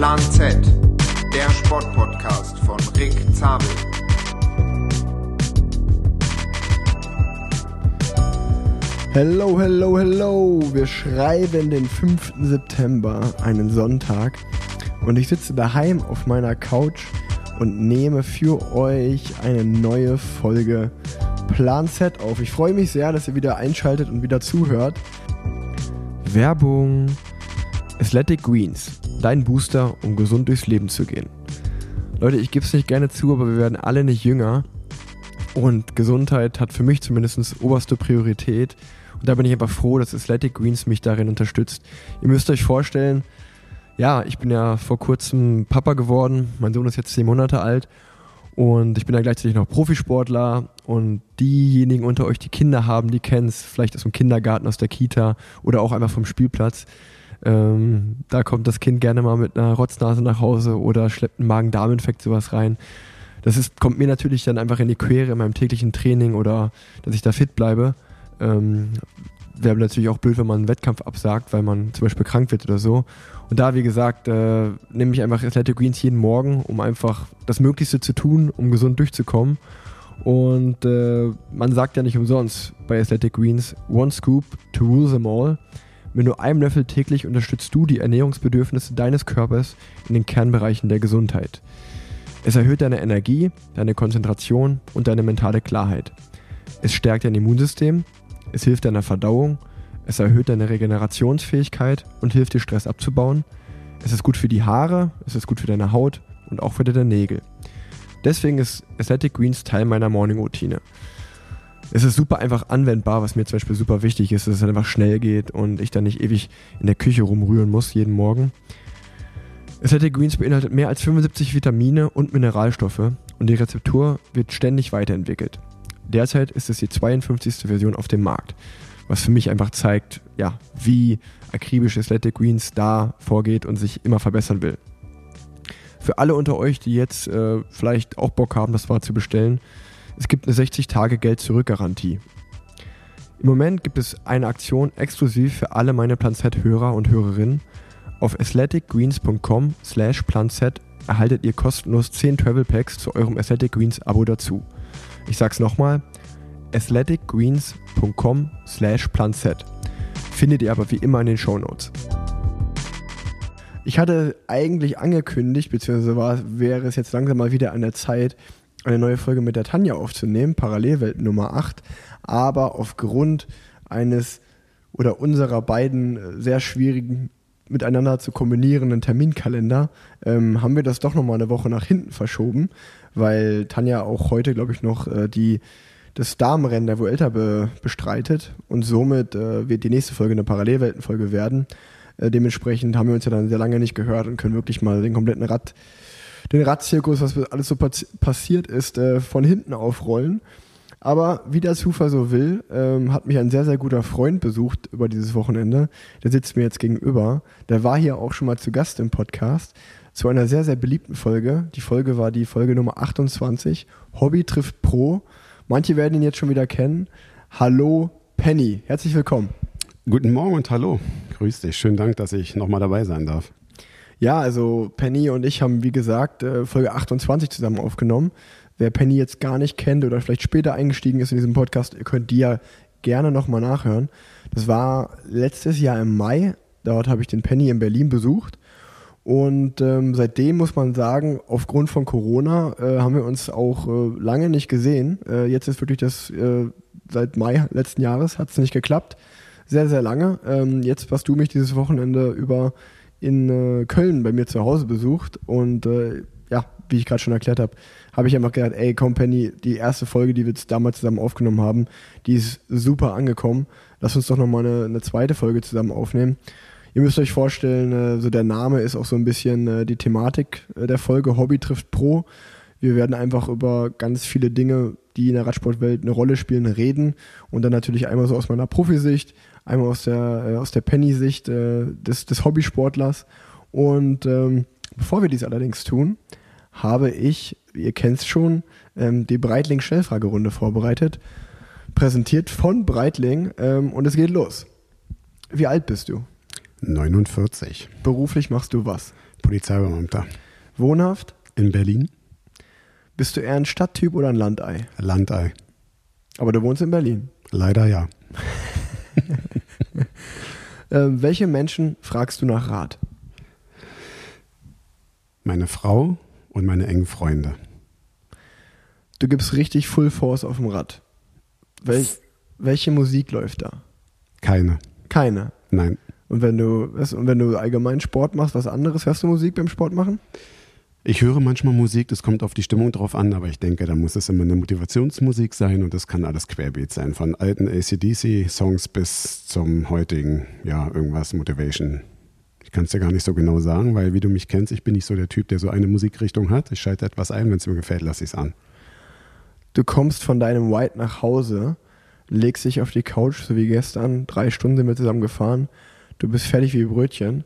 Plan Z, der Sportpodcast von Rick Zabel. Hello, hello, hello. Wir schreiben den 5. September, einen Sonntag. Und ich sitze daheim auf meiner Couch und nehme für euch eine neue Folge Plan Z auf. Ich freue mich sehr, dass ihr wieder einschaltet und wieder zuhört. Werbung. Athletic Greens, dein Booster, um gesund durchs Leben zu gehen. Leute, ich gebe es nicht gerne zu, aber wir werden alle nicht jünger. Und Gesundheit hat für mich zumindest oberste Priorität. Und da bin ich einfach froh, dass Athletic Greens mich darin unterstützt. Ihr müsst euch vorstellen, ja, ich bin ja vor kurzem Papa geworden. Mein Sohn ist jetzt zehn Monate alt. Und ich bin ja gleichzeitig noch Profisportler. Und diejenigen unter euch, die Kinder haben, die kennen es vielleicht aus dem Kindergarten, aus der Kita oder auch einfach vom Spielplatz. Ähm, da kommt das Kind gerne mal mit einer Rotznase nach Hause oder schleppt einen Magen-Darm-Infekt sowas rein. Das ist, kommt mir natürlich dann einfach in die Quere in meinem täglichen Training oder dass ich da fit bleibe. Ähm, Wäre natürlich auch blöd, wenn man einen Wettkampf absagt, weil man zum Beispiel krank wird oder so. Und da, wie gesagt, äh, nehme ich einfach Athletic Greens jeden Morgen, um einfach das Möglichste zu tun, um gesund durchzukommen. Und äh, man sagt ja nicht umsonst bei Athletic Greens, one scoop to rule them all. Mit nur einem Löffel täglich unterstützt du die Ernährungsbedürfnisse deines Körpers in den Kernbereichen der Gesundheit. Es erhöht deine Energie, deine Konzentration und deine mentale Klarheit. Es stärkt dein Immunsystem, es hilft deiner Verdauung, es erhöht deine Regenerationsfähigkeit und hilft dir Stress abzubauen. Es ist gut für die Haare, es ist gut für deine Haut und auch für deine Nägel. Deswegen ist Athletic Greens Teil meiner Morning-Routine. Es ist super einfach anwendbar, was mir zum Beispiel super wichtig ist, dass es einfach schnell geht und ich dann nicht ewig in der Küche rumrühren muss jeden Morgen. Athletic Greens beinhaltet mehr als 75 Vitamine und Mineralstoffe und die Rezeptur wird ständig weiterentwickelt. Derzeit ist es die 52. Version auf dem Markt, was für mich einfach zeigt, ja, wie akribisch Athletic Greens da vorgeht und sich immer verbessern will. Für alle unter euch, die jetzt äh, vielleicht auch Bock haben, das war zu bestellen, es gibt eine 60-Tage-Geld-Zurück-Garantie. Im Moment gibt es eine Aktion exklusiv für alle meine Planset-Hörer und Hörerinnen. Auf athleticgreens.com slash planset erhaltet ihr kostenlos 10 Travel Packs zu eurem Athletic Greens Abo dazu. Ich sag's nochmal, athleticgreens.com slash planset. Findet ihr aber wie immer in den Show Notes. Ich hatte eigentlich angekündigt, beziehungsweise war, wäre es jetzt langsam mal wieder an der Zeit, eine neue Folge mit der Tanja aufzunehmen, Parallelwelt Nummer 8, aber aufgrund eines oder unserer beiden äh, sehr schwierigen miteinander zu kombinierenden Terminkalender ähm, haben wir das doch nochmal eine Woche nach hinten verschoben, weil Tanja auch heute, glaube ich, noch äh, die, das Damenrennen der Vuelta be, bestreitet und somit äh, wird die nächste Folge eine Parallelweltenfolge werden. Äh, dementsprechend haben wir uns ja dann sehr lange nicht gehört und können wirklich mal den kompletten Rad den Radzirkus, was alles so passiert ist, äh, von hinten aufrollen. Aber wie der Zufall so will, ähm, hat mich ein sehr, sehr guter Freund besucht über dieses Wochenende. Der sitzt mir jetzt gegenüber. Der war hier auch schon mal zu Gast im Podcast zu einer sehr, sehr beliebten Folge. Die Folge war die Folge Nummer 28. Hobby trifft Pro. Manche werden ihn jetzt schon wieder kennen. Hallo Penny, herzlich willkommen. Guten Morgen und hallo. Grüß dich. Schönen Dank, dass ich nochmal dabei sein darf. Ja, also Penny und ich haben, wie gesagt, äh, Folge 28 zusammen aufgenommen. Wer Penny jetzt gar nicht kennt oder vielleicht später eingestiegen ist in diesem Podcast, ihr könnt die ja gerne nochmal nachhören. Das war letztes Jahr im Mai. Dort habe ich den Penny in Berlin besucht. Und ähm, seitdem muss man sagen, aufgrund von Corona äh, haben wir uns auch äh, lange nicht gesehen. Äh, jetzt ist wirklich das, äh, seit Mai letzten Jahres hat es nicht geklappt. Sehr, sehr lange. Ähm, jetzt warst du mich dieses Wochenende über in äh, Köln bei mir zu Hause besucht und äh, ja, wie ich gerade schon erklärt habe, habe ich einfach gedacht, ey, Company, die erste Folge, die wir damals zusammen aufgenommen haben, die ist super angekommen. Lass uns doch nochmal eine, eine zweite Folge zusammen aufnehmen. Ihr müsst euch vorstellen, äh, so der Name ist auch so ein bisschen äh, die Thematik äh, der Folge Hobby trifft Pro. Wir werden einfach über ganz viele Dinge, die in der Radsportwelt eine Rolle spielen, reden und dann natürlich einmal so aus meiner Profisicht, Einmal aus der, äh, aus der Penny-Sicht äh, des, des Hobbysportlers. Und ähm, bevor wir dies allerdings tun, habe ich, ihr kennt es schon, ähm, die Breitling-Schnellfragerunde vorbereitet. Präsentiert von Breitling ähm, und es geht los. Wie alt bist du? 49. Beruflich machst du was? Polizeibeamter. Wohnhaft? In Berlin? Bist du eher ein Stadttyp oder ein Landei? Landei. Aber du wohnst in Berlin. Leider ja. Äh, welche Menschen fragst du nach Rat? Meine Frau und meine engen Freunde. Du gibst richtig Full Force auf dem Rad. Wel welche Musik läuft da? Keine. Keine. Nein. Und wenn du und wenn du allgemein Sport machst, was anderes, hörst du Musik beim Sport machen? Ich höre manchmal Musik, das kommt auf die Stimmung drauf an, aber ich denke, da muss es immer eine Motivationsmusik sein und das kann alles querbeet sein. Von alten ACDC-Songs bis zum heutigen, ja, irgendwas Motivation. Ich kann es dir gar nicht so genau sagen, weil wie du mich kennst, ich bin nicht so der Typ, der so eine Musikrichtung hat. Ich schalte etwas ein, wenn es mir gefällt, lasse ich es an. Du kommst von deinem White nach Hause, legst dich auf die Couch, so wie gestern, drei Stunden wir zusammen gefahren, du bist fertig wie Brötchen.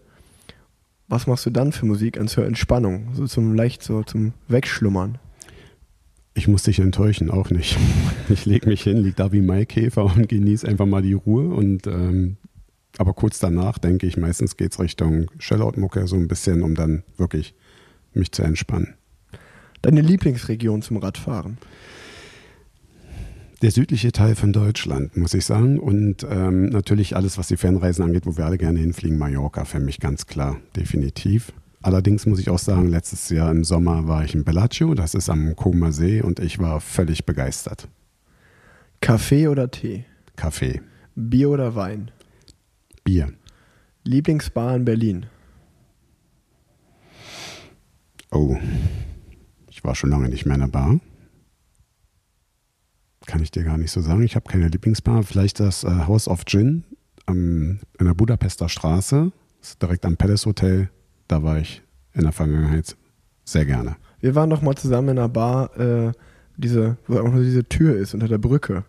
Was machst du dann für Musik zur Entspannung, so zum leicht so zum Wegschlummern? Ich muss dich enttäuschen, auch nicht. Ich lege mich hin, liege da wie Maikäfer und genieße einfach mal die Ruhe. Und ähm, aber kurz danach denke ich, meistens geht es Richtung Shellout-Mucke, so ein bisschen, um dann wirklich mich zu entspannen. Deine Lieblingsregion zum Radfahren? Der südliche Teil von Deutschland, muss ich sagen. Und ähm, natürlich alles, was die Fernreisen angeht, wo wir alle gerne hinfliegen, Mallorca für mich ganz klar, definitiv. Allerdings muss ich auch sagen, letztes Jahr im Sommer war ich in Bellagio, das ist am Koma See, und ich war völlig begeistert. Kaffee oder Tee? Kaffee. Bier oder Wein? Bier. Lieblingsbar in Berlin? Oh, ich war schon lange nicht mehr in der Bar. Kann ich dir gar nicht so sagen. Ich habe keine Lieblingsbar. Vielleicht das äh, House of Gin am, in der Budapester Straße, direkt am Palace Hotel. Da war ich in der Vergangenheit sehr gerne. Wir waren doch mal zusammen in einer Bar, äh, diese, wo einfach nur diese Tür ist unter der Brücke.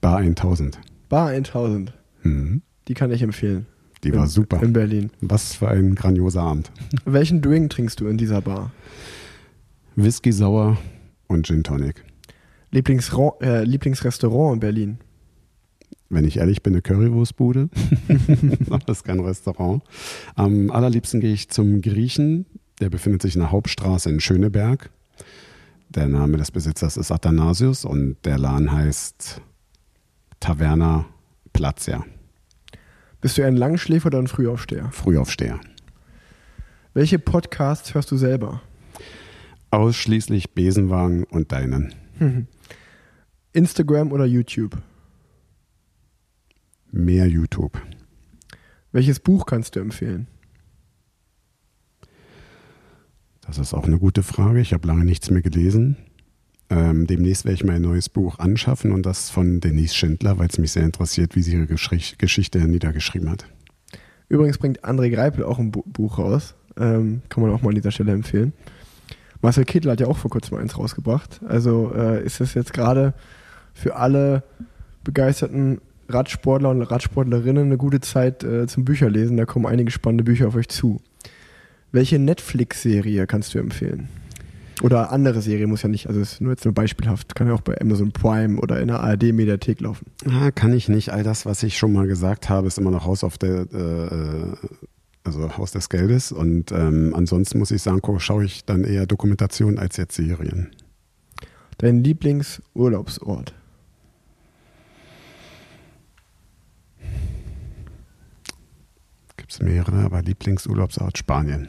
Bar 1000. Bar 1000. Mhm. Die kann ich empfehlen. Die in, war super. In Berlin. Was für ein grandioser Abend. Welchen Drink trinkst du in dieser Bar? Whisky sauer und Gin Tonic. Lieblingsra äh, Lieblingsrestaurant in Berlin? Wenn ich ehrlich bin, eine Currywurstbude. das ist kein Restaurant. Am allerliebsten gehe ich zum Griechen. Der befindet sich in der Hauptstraße in Schöneberg. Der Name des Besitzers ist Athanasius und der Laden heißt Taverna Platzia. Bist du ein Langschläfer oder ein Frühaufsteher? Frühaufsteher. Welche Podcasts hörst du selber? Ausschließlich Besenwagen und deinen. Instagram oder YouTube? Mehr YouTube. Welches Buch kannst du empfehlen? Das ist auch eine gute Frage. Ich habe lange nichts mehr gelesen. Ähm, demnächst werde ich mein neues Buch anschaffen und das von Denise Schindler, weil es mich sehr interessiert, wie sie ihre Gesch Geschichte niedergeschrieben hat. Übrigens bringt André Greipel auch ein Bu Buch raus. Ähm, kann man auch mal an dieser Stelle empfehlen. Marcel Kittel hat ja auch vor kurzem eins rausgebracht. Also äh, ist es jetzt gerade für alle begeisterten Radsportler und Radsportlerinnen eine gute Zeit äh, zum Bücherlesen. Da kommen einige spannende Bücher auf euch zu. Welche Netflix-Serie kannst du empfehlen? Oder andere Serie muss ja nicht, also ist nur jetzt nur beispielhaft, kann ja auch bei Amazon Prime oder in der ARD-Mediathek laufen. Ah, kann ich nicht. All das, was ich schon mal gesagt habe, ist immer noch Haus auf der, äh, also Haus des Geldes. Und ähm, ansonsten muss ich sagen, schaue ich dann eher Dokumentation als jetzt Serien. Dein Lieblingsurlaubsort? Es mehrere, aber Lieblingsurlaubsort Spanien.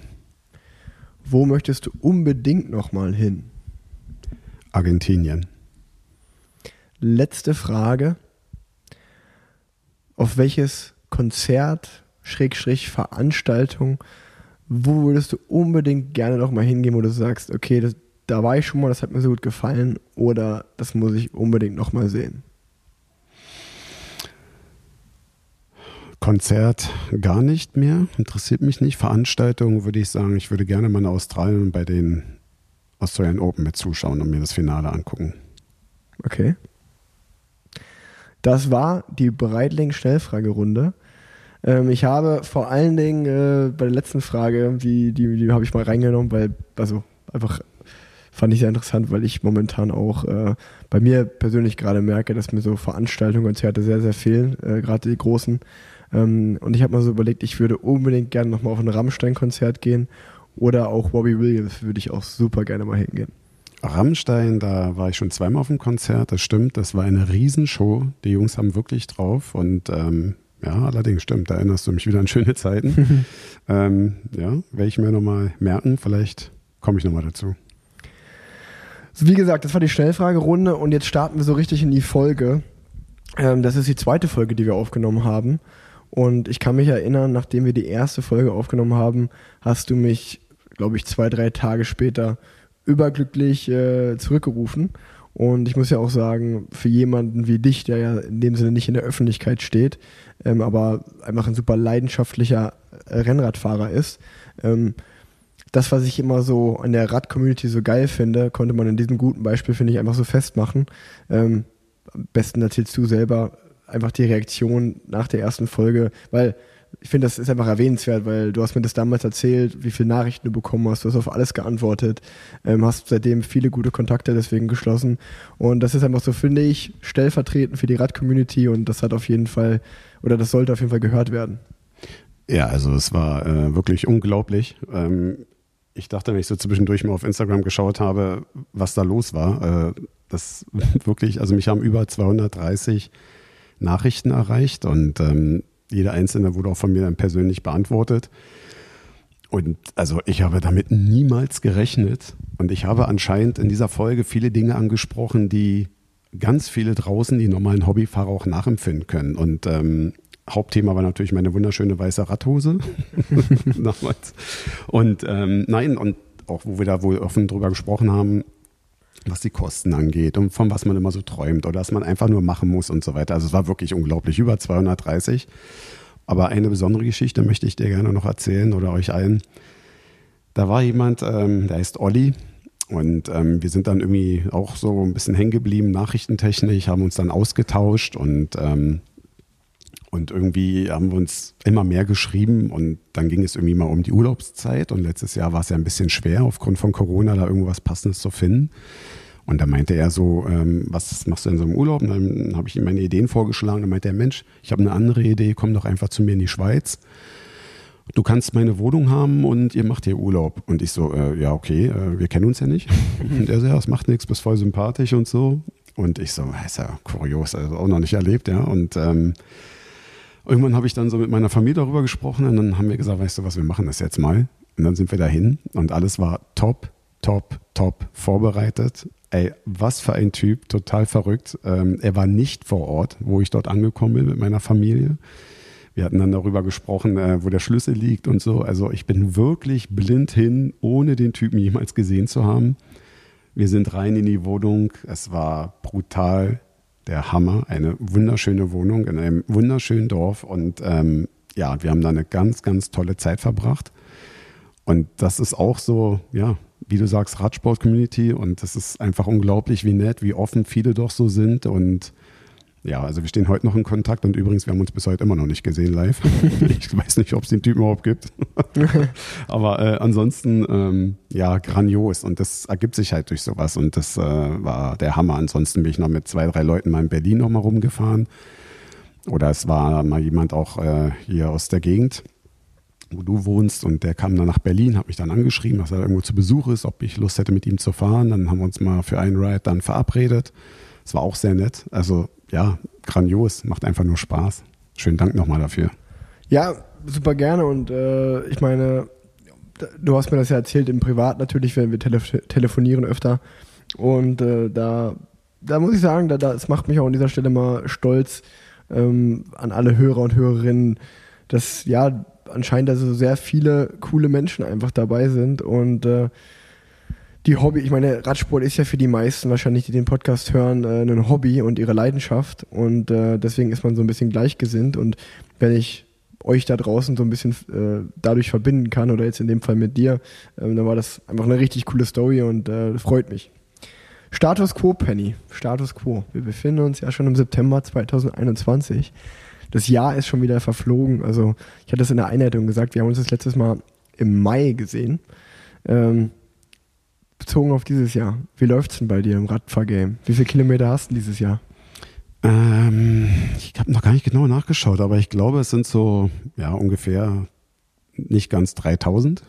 Wo möchtest du unbedingt nochmal hin? Argentinien. Letzte Frage. Auf welches Konzert, Schrägstrich, Veranstaltung, wo würdest du unbedingt gerne nochmal hingehen, wo du sagst, okay, das, da war ich schon mal, das hat mir so gut gefallen oder das muss ich unbedingt nochmal sehen? Konzert gar nicht mehr, interessiert mich nicht. Veranstaltungen würde ich sagen, ich würde gerne mal in Australien bei den Australian Open mit zuschauen und mir das Finale angucken. Okay. Das war die Breitling-Schnellfragerunde. Ähm, ich habe vor allen Dingen äh, bei der letzten Frage, die, die, die habe ich mal reingenommen, weil, also einfach fand ich sehr interessant, weil ich momentan auch äh, bei mir persönlich gerade merke, dass mir so Veranstaltungen, Konzerte sehr, sehr fehlen, äh, gerade die großen. Ähm, und ich habe mal so überlegt, ich würde unbedingt gerne nochmal auf ein Rammstein-Konzert gehen Oder auch Robbie Williams würde ich auch super gerne mal hingehen. Rammstein, da war ich schon zweimal auf dem Konzert, das stimmt, das war eine Riesenshow. Die Jungs haben wirklich drauf und ähm, ja, allerdings stimmt, da erinnerst du mich wieder an schöne Zeiten. ähm, ja, werde ich mir nochmal merken, vielleicht komme ich nochmal dazu. Wie gesagt, das war die Schnellfragerunde und jetzt starten wir so richtig in die Folge. Ähm, das ist die zweite Folge, die wir aufgenommen haben. Und ich kann mich erinnern, nachdem wir die erste Folge aufgenommen haben, hast du mich, glaube ich, zwei, drei Tage später überglücklich äh, zurückgerufen. Und ich muss ja auch sagen, für jemanden wie dich, der ja in dem Sinne nicht in der Öffentlichkeit steht, ähm, aber einfach ein super leidenschaftlicher äh, Rennradfahrer ist, ähm, das, was ich immer so an der Rad-Community so geil finde, konnte man in diesem guten Beispiel, finde ich, einfach so festmachen. Ähm, am besten erzählst du selber einfach die Reaktion nach der ersten Folge, weil ich finde, das ist einfach erwähnenswert, weil du hast mir das damals erzählt, wie viele Nachrichten du bekommen hast, du hast auf alles geantwortet, ähm, hast seitdem viele gute Kontakte deswegen geschlossen und das ist einfach so, finde ich, stellvertretend für die Rad-Community und das hat auf jeden Fall, oder das sollte auf jeden Fall gehört werden. Ja, also es war äh, wirklich unglaublich. Ähm, ich dachte, wenn ich so zwischendurch mal auf Instagram geschaut habe, was da los war, äh, das wirklich, also mich haben über 230 Nachrichten erreicht und ähm, jede einzelne wurde auch von mir dann persönlich beantwortet. Und also ich habe damit niemals gerechnet. Und ich habe anscheinend in dieser Folge viele Dinge angesprochen, die ganz viele draußen, die normalen Hobbyfahrer auch nachempfinden können. Und ähm, Hauptthema war natürlich meine wunderschöne weiße Radhose damals. Und ähm, nein, und auch wo wir da wohl offen drüber gesprochen haben, was die Kosten angeht und von was man immer so träumt oder dass man einfach nur machen muss und so weiter. Also es war wirklich unglaublich, über 230. Aber eine besondere Geschichte möchte ich dir gerne noch erzählen oder euch allen. Da war jemand, ähm, der heißt Olli und ähm, wir sind dann irgendwie auch so ein bisschen hängen geblieben, nachrichtentechnisch, haben uns dann ausgetauscht und ähm, und irgendwie haben wir uns immer mehr geschrieben und dann ging es irgendwie mal um die Urlaubszeit und letztes Jahr war es ja ein bisschen schwer aufgrund von Corona da irgendwas Passendes zu finden. Und da meinte er so, ähm, was machst du in so einem Urlaub? Und dann habe ich ihm meine Ideen vorgeschlagen. Dann meinte er, Mensch, ich habe eine andere Idee, komm doch einfach zu mir in die Schweiz. Du kannst meine Wohnung haben und ihr macht hier Urlaub. Und ich so, äh, ja, okay, äh, wir kennen uns ja nicht. Und er so, ja, es macht nichts, bist voll sympathisch und so. Und ich so, ist ja kurios, also auch noch nicht erlebt, ja. Und ähm, Irgendwann habe ich dann so mit meiner Familie darüber gesprochen und dann haben wir gesagt, weißt du was, wir machen das jetzt mal. Und dann sind wir dahin und alles war top, top, top vorbereitet. Ey, was für ein Typ, total verrückt. Ähm, er war nicht vor Ort, wo ich dort angekommen bin mit meiner Familie. Wir hatten dann darüber gesprochen, äh, wo der Schlüssel liegt und so. Also ich bin wirklich blind hin, ohne den Typen jemals gesehen zu haben. Wir sind rein in die Wohnung. Es war brutal der Hammer. Eine wunderschöne Wohnung in einem wunderschönen Dorf. Und ähm, ja, wir haben da eine ganz, ganz tolle Zeit verbracht. Und das ist auch so, ja, wie du sagst, Radsport-Community. Und das ist einfach unglaublich, wie nett, wie offen viele doch so sind. Und ja, also wir stehen heute noch in Kontakt und übrigens, wir haben uns bis heute immer noch nicht gesehen live. ich weiß nicht, ob es den Typen überhaupt gibt. Aber äh, ansonsten, ähm, ja, grandios und das ergibt sich halt durch sowas und das äh, war der Hammer. Ansonsten bin ich noch mit zwei, drei Leuten mal in Berlin nochmal rumgefahren. Oder es war mal jemand auch äh, hier aus der Gegend, wo du wohnst und der kam dann nach Berlin, hat mich dann angeschrieben, dass er irgendwo zu Besuch ist, ob ich Lust hätte mit ihm zu fahren. Dann haben wir uns mal für einen Ride dann verabredet. Es war auch sehr nett. Also ja, grandios, macht einfach nur Spaß. Schönen Dank nochmal dafür. Ja, super gerne und äh, ich meine, du hast mir das ja erzählt im Privat natürlich, wenn wir tele telefonieren öfter und äh, da, da muss ich sagen, da, das macht mich auch an dieser Stelle mal stolz ähm, an alle Hörer und Hörerinnen, dass ja anscheinend also sehr viele coole Menschen einfach dabei sind und äh, die Hobby, ich meine, Radsport ist ja für die meisten wahrscheinlich, die den Podcast hören, äh, ein Hobby und ihre Leidenschaft. Und äh, deswegen ist man so ein bisschen gleichgesinnt. Und wenn ich euch da draußen so ein bisschen äh, dadurch verbinden kann, oder jetzt in dem Fall mit dir, ähm, dann war das einfach eine richtig coole Story und äh, freut mich. Status Quo, Penny. Status Quo. Wir befinden uns ja schon im September 2021. Das Jahr ist schon wieder verflogen. Also, ich hatte es in der Einleitung gesagt, wir haben uns das letztes Mal im Mai gesehen. Ähm, bezogen auf dieses Jahr, wie läuft es denn bei dir im Radfahrgame? Wie viele Kilometer hast du dieses Jahr? Ähm, ich habe noch gar nicht genau nachgeschaut, aber ich glaube, es sind so ja ungefähr nicht ganz 3000.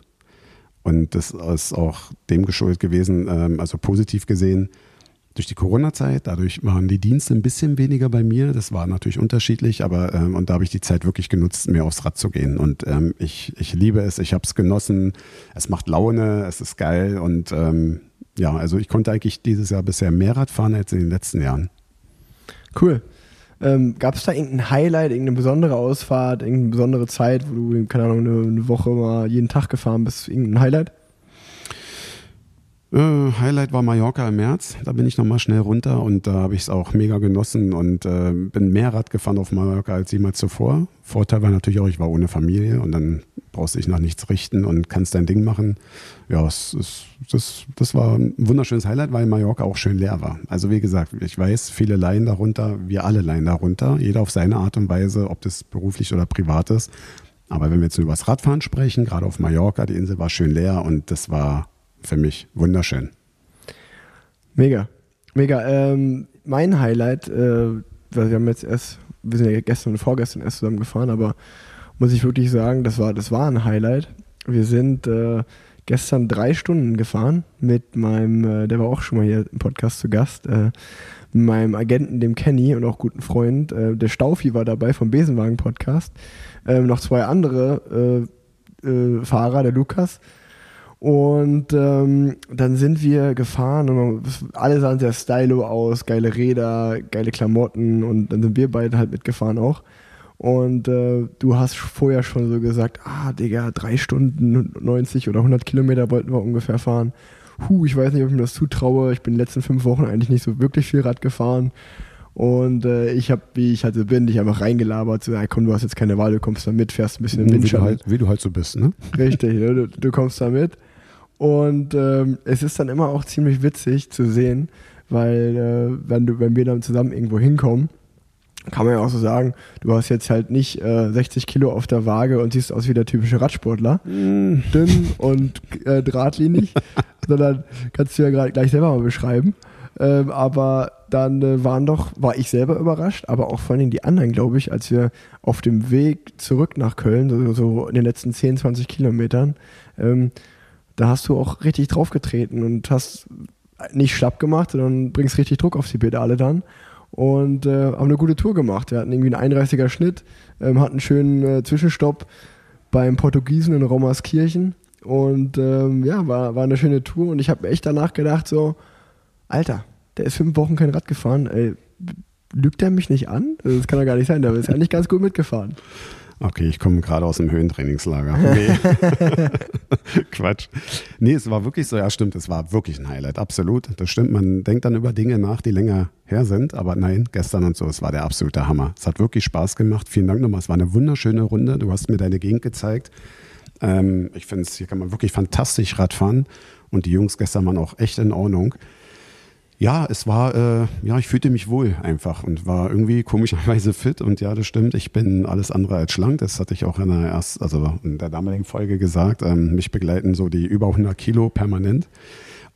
Und das ist auch dem geschuldet gewesen, ähm, also positiv gesehen, durch die Corona-Zeit. Dadurch waren die Dienste ein bisschen weniger bei mir. Das war natürlich unterschiedlich, aber ähm, und da habe ich die Zeit wirklich genutzt, mir aufs Rad zu gehen. Und ähm, ich, ich liebe es, ich habe es genossen. Es macht Laune, es ist geil und ähm, ja, also ich konnte eigentlich dieses Jahr bisher mehr Rad fahren als in den letzten Jahren. Cool. Ähm, Gab es da irgendein Highlight, irgendeine besondere Ausfahrt, irgendeine besondere Zeit, wo du, keine Ahnung, eine, eine Woche mal jeden Tag gefahren bist? Irgendein Highlight? Äh, Highlight war Mallorca im März. Da bin ich nochmal schnell runter und da habe ich es auch mega genossen und äh, bin mehr Rad gefahren auf Mallorca als jemals zuvor. Vorteil war natürlich auch, ich war ohne Familie und dann brauchst du dich nach nichts richten und kannst dein Ding machen. Ja, es, es, das, das war ein wunderschönes Highlight, weil Mallorca auch schön leer war. Also wie gesagt, ich weiß, viele leihen darunter, wir alle leihen darunter, jeder auf seine Art und Weise, ob das beruflich oder privat ist. Aber wenn wir jetzt über das Radfahren sprechen, gerade auf Mallorca, die Insel war schön leer und das war für mich wunderschön. Mega, mega. Ähm, mein Highlight, äh, wir haben jetzt erst, wir sind ja gestern und vorgestern erst zusammen gefahren, aber muss ich wirklich sagen, das war, das war ein Highlight. Wir sind äh, gestern drei Stunden gefahren mit meinem, äh, der war auch schon mal hier im Podcast zu Gast, äh, mit meinem Agenten, dem Kenny und auch guten Freund. Äh, der Staufi war dabei vom Besenwagen-Podcast. Ähm, noch zwei andere äh, äh, Fahrer, der Lukas und ähm, dann sind wir gefahren und alle sahen sehr stylo aus, geile Räder, geile Klamotten und dann sind wir beide halt mitgefahren auch. Und äh, du hast vorher schon so gesagt, ah Digga, drei Stunden 90 oder 100 Kilometer wollten wir ungefähr fahren. Huh, ich weiß nicht, ob ich mir das zutraue. Ich bin in den letzten fünf Wochen eigentlich nicht so wirklich viel Rad gefahren. Und äh, ich habe, wie ich halt so bin, dich einfach reingelabert, so, ja, komm, du hast jetzt keine Wahl, du kommst da mit, fährst ein bisschen im Windschatten. Wie, halt, wie du halt so bist, ne? Richtig, ne? du, du kommst da mit. Und ähm, es ist dann immer auch ziemlich witzig zu sehen, weil äh, wenn, du, wenn wir dann zusammen irgendwo hinkommen, kann man ja auch so sagen, du hast jetzt halt nicht äh, 60 Kilo auf der Waage und siehst aus wie der typische Radsportler, mm. dünn und äh, drahtlinig, sondern kannst du ja grad, gleich selber mal beschreiben. Ähm, aber dann äh, waren doch, war ich selber überrascht, aber auch vor allem die anderen, glaube ich, als wir auf dem Weg zurück nach Köln, so, so in den letzten 10, 20 Kilometern, ähm, da hast du auch richtig draufgetreten und hast nicht schlapp gemacht, sondern bringst richtig Druck auf die Pedale dann und äh, haben eine gute Tour gemacht. Wir hatten irgendwie einen 31er Schnitt, ähm, hatten einen schönen äh, Zwischenstopp beim Portugiesen in Rommerskirchen und ähm, ja, war, war eine schöne Tour und ich habe echt danach gedacht so, Alter, der ist fünf Wochen kein Rad gefahren, ey, lügt er mich nicht an? Das kann doch gar nicht sein, der ist eigentlich ganz gut mitgefahren. Okay, ich komme gerade aus dem Höhentrainingslager. Nee. Quatsch. Nee, es war wirklich so, ja stimmt, es war wirklich ein Highlight, absolut. Das stimmt, man denkt dann über Dinge nach, die länger her sind, aber nein, gestern und so, es war der absolute Hammer. Es hat wirklich Spaß gemacht. Vielen Dank nochmal, es war eine wunderschöne Runde. Du hast mir deine Gegend gezeigt. Ähm, ich finde, hier kann man wirklich fantastisch Radfahren und die Jungs gestern waren auch echt in Ordnung ja, es war, äh, ja, ich fühlte mich wohl einfach und war irgendwie komischerweise fit und ja, das stimmt, ich bin alles andere als schlank, das hatte ich auch in der ersten, also in der damaligen Folge gesagt, ähm, mich begleiten so die über 100 Kilo permanent,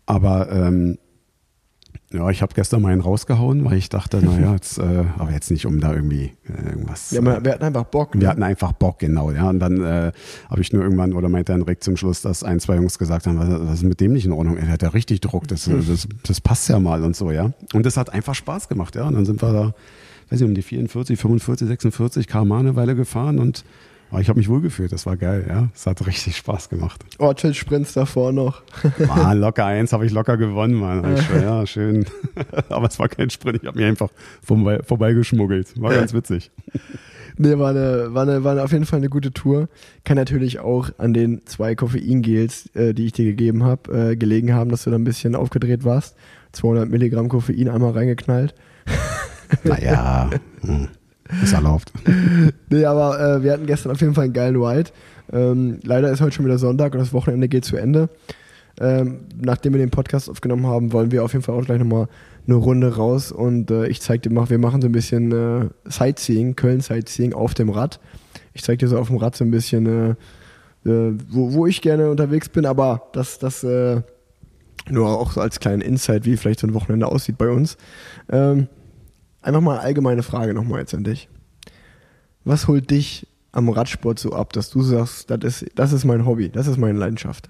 aber ähm, ja, ich habe gestern mal einen rausgehauen, weil ich dachte, naja, jetzt, äh, aber jetzt nicht, um da irgendwie äh, irgendwas. Ja, wir hatten einfach Bock. Wir ne? hatten einfach Bock, genau. Ja, und dann äh, habe ich nur irgendwann, oder meinte dann Rick zum Schluss, dass ein, zwei Jungs gesagt haben, was, was ist mit dem nicht in Ordnung? Er hat ja richtig Druck, das, das, das passt ja mal und so, ja. Und das hat einfach Spaß gemacht, ja. Und dann sind wir da, weiß ich, um die 44, 45, 46 km eine Weile gefahren und aber ich habe mich wohlgefühlt, das war geil, ja. Es hat richtig Spaß gemacht. Orchard-Sprints davor noch. ah, locker eins habe ich locker gewonnen, Mann. ja, schön. Aber es war kein Sprint, ich habe mich einfach vorbei, vorbeigeschmuggelt. War ganz witzig. Nee, war, eine, war, eine, war auf jeden Fall eine gute Tour. Kann natürlich auch an den zwei Koffeingels, äh, die ich dir gegeben habe, äh, gelegen haben, dass du da ein bisschen aufgedreht warst. 200 Milligramm Koffein einmal reingeknallt. Naja. Hm. Ist erlaubt. nee, aber äh, wir hatten gestern auf jeden Fall einen geilen Ride. Ähm, leider ist heute schon wieder Sonntag und das Wochenende geht zu Ende. Ähm, nachdem wir den Podcast aufgenommen haben, wollen wir auf jeden Fall auch gleich nochmal eine Runde raus und äh, ich zeig dir mal, wir machen so ein bisschen äh, Sightseeing, Köln-Sightseeing auf dem Rad. Ich zeig dir so auf dem Rad so ein bisschen, äh, äh wo, wo ich gerne unterwegs bin, aber das, das äh, nur auch so als kleinen Insight, wie vielleicht so ein Wochenende aussieht bei uns. Ähm, Einfach mal eine allgemeine Frage nochmal jetzt an dich. Was holt dich am Radsport so ab, dass du sagst, das ist, das ist mein Hobby, das ist meine Leidenschaft?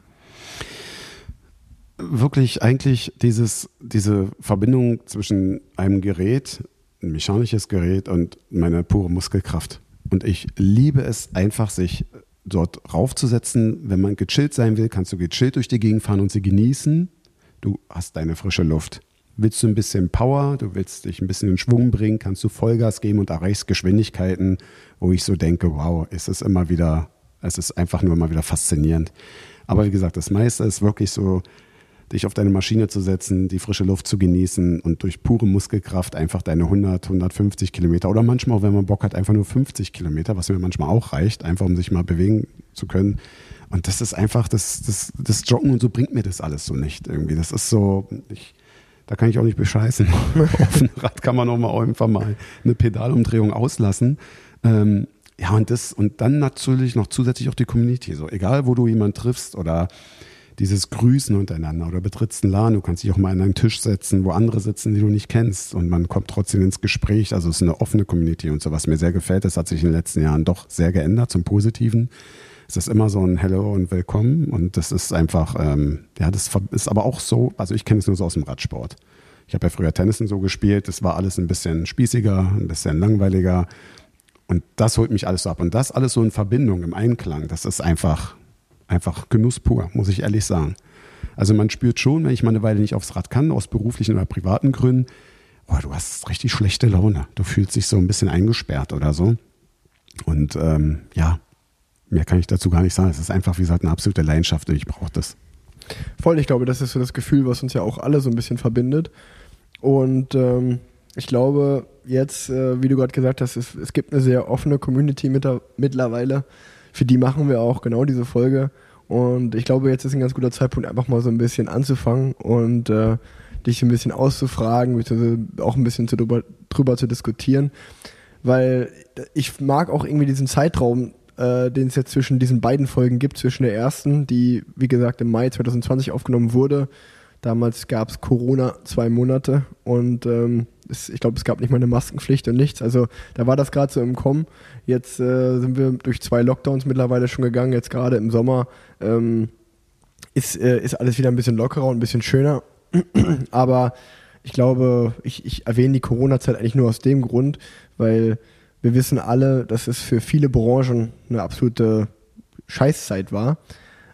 wirklich eigentlich dieses, diese Verbindung zwischen einem Gerät, ein mechanisches Gerät und meiner pure Muskelkraft. Und ich liebe es einfach, sich dort raufzusetzen. Wenn man gechillt sein will, kannst du gechillt durch die Gegend fahren und sie genießen. Du hast deine frische Luft. Willst du ein bisschen Power, du willst dich ein bisschen in Schwung bringen, kannst du Vollgas geben und erreichst Geschwindigkeiten, wo ich so denke, wow, ist es immer wieder, es ist einfach nur immer wieder faszinierend. Aber wie gesagt, das meiste ist wirklich so, dich auf deine Maschine zu setzen, die frische Luft zu genießen und durch pure Muskelkraft einfach deine 100, 150 Kilometer oder manchmal, auch wenn man Bock hat, einfach nur 50 Kilometer, was mir manchmal auch reicht, einfach um sich mal bewegen zu können. Und das ist einfach, das, das, das Joggen und so bringt mir das alles so nicht irgendwie. Das ist so, ich, da kann ich auch nicht bescheißen. Auf dem Rad kann man auch mal einfach mal eine Pedalumdrehung auslassen. Ähm, ja, und das, und dann natürlich noch zusätzlich auch die Community. So, egal wo du jemanden triffst oder dieses Grüßen untereinander oder betrittst einen Laden, du kannst dich auch mal an einen Tisch setzen, wo andere sitzen, die du nicht kennst und man kommt trotzdem ins Gespräch. Also es ist eine offene Community und so, was mir sehr gefällt. Das hat sich in den letzten Jahren doch sehr geändert zum Positiven. Ist immer so ein Hello und Willkommen und das ist einfach, ähm, ja, das ist aber auch so, also ich kenne es nur so aus dem Radsport. Ich habe ja früher Tennis und so gespielt, das war alles ein bisschen spießiger, ein bisschen langweiliger und das holt mich alles so ab. Und das alles so in Verbindung, im Einklang, das ist einfach, einfach Genuss pur, muss ich ehrlich sagen. Also man spürt schon, wenn ich mal eine Weile nicht aufs Rad kann, aus beruflichen oder privaten Gründen, oh, du hast richtig schlechte Laune. Du fühlst dich so ein bisschen eingesperrt oder so. Und ähm, ja, mehr kann ich dazu gar nicht sagen. Es ist einfach, wie gesagt, eine absolute Leidenschaft und ich brauche das. Voll, ich glaube, das ist so das Gefühl, was uns ja auch alle so ein bisschen verbindet. Und ähm, ich glaube, jetzt, äh, wie du gerade gesagt hast, es, es, gibt eine sehr offene Community mit, mittlerweile. Für die machen wir auch genau diese Folge. Und ich glaube, jetzt ist ein ganz guter Zeitpunkt, einfach mal so ein bisschen anzufangen und äh, dich ein bisschen auszufragen, beziehungsweise auch ein bisschen zu, drüber, drüber zu diskutieren. Weil ich mag auch irgendwie diesen Zeitraum äh, den es jetzt zwischen diesen beiden Folgen gibt, zwischen der ersten, die wie gesagt im Mai 2020 aufgenommen wurde. Damals gab es Corona zwei Monate und ähm, es, ich glaube, es gab nicht mal eine Maskenpflicht und nichts. Also da war das gerade so im Kommen. Jetzt äh, sind wir durch zwei Lockdowns mittlerweile schon gegangen. Jetzt gerade im Sommer ähm, ist, äh, ist alles wieder ein bisschen lockerer und ein bisschen schöner. Aber ich glaube, ich, ich erwähne die Corona-Zeit eigentlich nur aus dem Grund, weil wir wissen alle, dass es für viele Branchen eine absolute Scheißzeit war,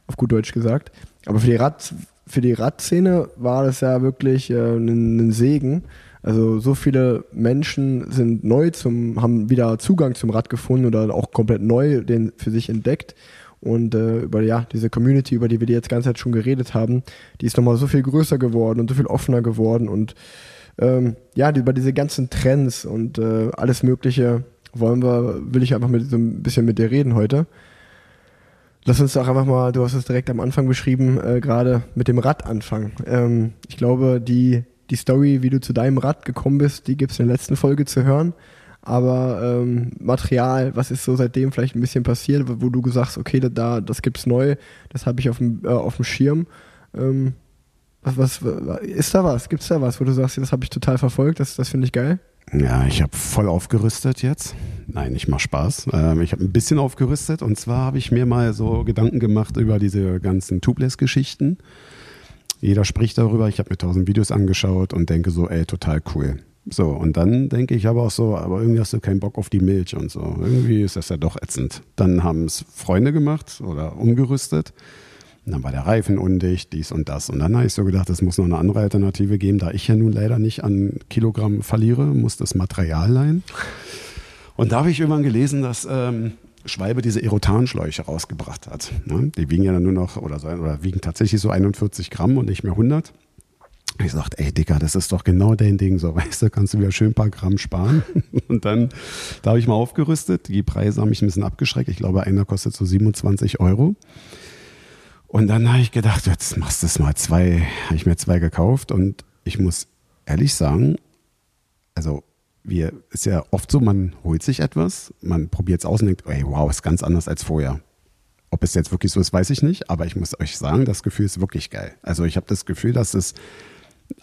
auf gut Deutsch gesagt. Aber für die, Rad, für die Radszene war das ja wirklich äh, ein, ein Segen. Also so viele Menschen sind neu zum, haben wieder Zugang zum Rad gefunden oder auch komplett neu den für sich entdeckt. Und äh, über ja, diese Community, über die wir die jetzt ganze Zeit schon geredet haben, die ist nochmal so viel größer geworden und so viel offener geworden und ähm, ja, über diese ganzen Trends und äh, alles Mögliche wollen wir, will ich einfach mit so ein bisschen mit dir reden heute. Lass uns doch einfach mal, du hast es direkt am Anfang beschrieben, äh, gerade mit dem Rad anfangen. Ähm, ich glaube, die, die Story, wie du zu deinem Rad gekommen bist, die gibt es in der letzten Folge zu hören. Aber ähm, Material, was ist so seitdem vielleicht ein bisschen passiert, wo du sagst, okay, da, das gibt's neu, das habe ich auf dem, äh, auf dem Schirm. Ähm, was, was, ist da was? Gibt's da was, wo du sagst, das habe ich total verfolgt, das, das finde ich geil? Ja, ich habe voll aufgerüstet jetzt. Nein, ich mache Spaß. Ähm, ich habe ein bisschen aufgerüstet und zwar habe ich mir mal so Gedanken gemacht über diese ganzen Tubeless-Geschichten. Jeder spricht darüber. Ich habe mir tausend Videos angeschaut und denke so, ey, total cool. So, und dann denke ich aber auch so, aber irgendwie hast du keinen Bock auf die Milch und so. Irgendwie ist das ja doch ätzend. Dann haben es Freunde gemacht oder umgerüstet. Und dann war der Reifen undicht, dies und das. Und dann habe ich so gedacht, es muss noch eine andere Alternative geben. Da ich ja nun leider nicht an Kilogramm verliere, muss das Material leihen. Und da habe ich irgendwann gelesen, dass ähm, Schwalbe diese Erotanschläuche rausgebracht hat. Ne? Die wiegen ja dann nur noch, oder, oder wiegen tatsächlich so 41 Gramm und nicht mehr 100. Ich sagte, ey Dicker, das ist doch genau dein Ding. So, weißt du, kannst du wieder schön ein paar Gramm sparen. Und dann, da habe ich mal aufgerüstet. Die Preise haben mich ein bisschen abgeschreckt. Ich glaube, einer kostet so 27 Euro. Und dann habe ich gedacht, jetzt machst du es mal zwei, habe ich mir zwei gekauft und ich muss ehrlich sagen, also wir, ist ja oft so, man holt sich etwas, man probiert es aus und denkt, ey, wow, ist ganz anders als vorher. Ob es jetzt wirklich so ist, weiß ich nicht, aber ich muss euch sagen, das Gefühl ist wirklich geil. Also ich habe das Gefühl, dass es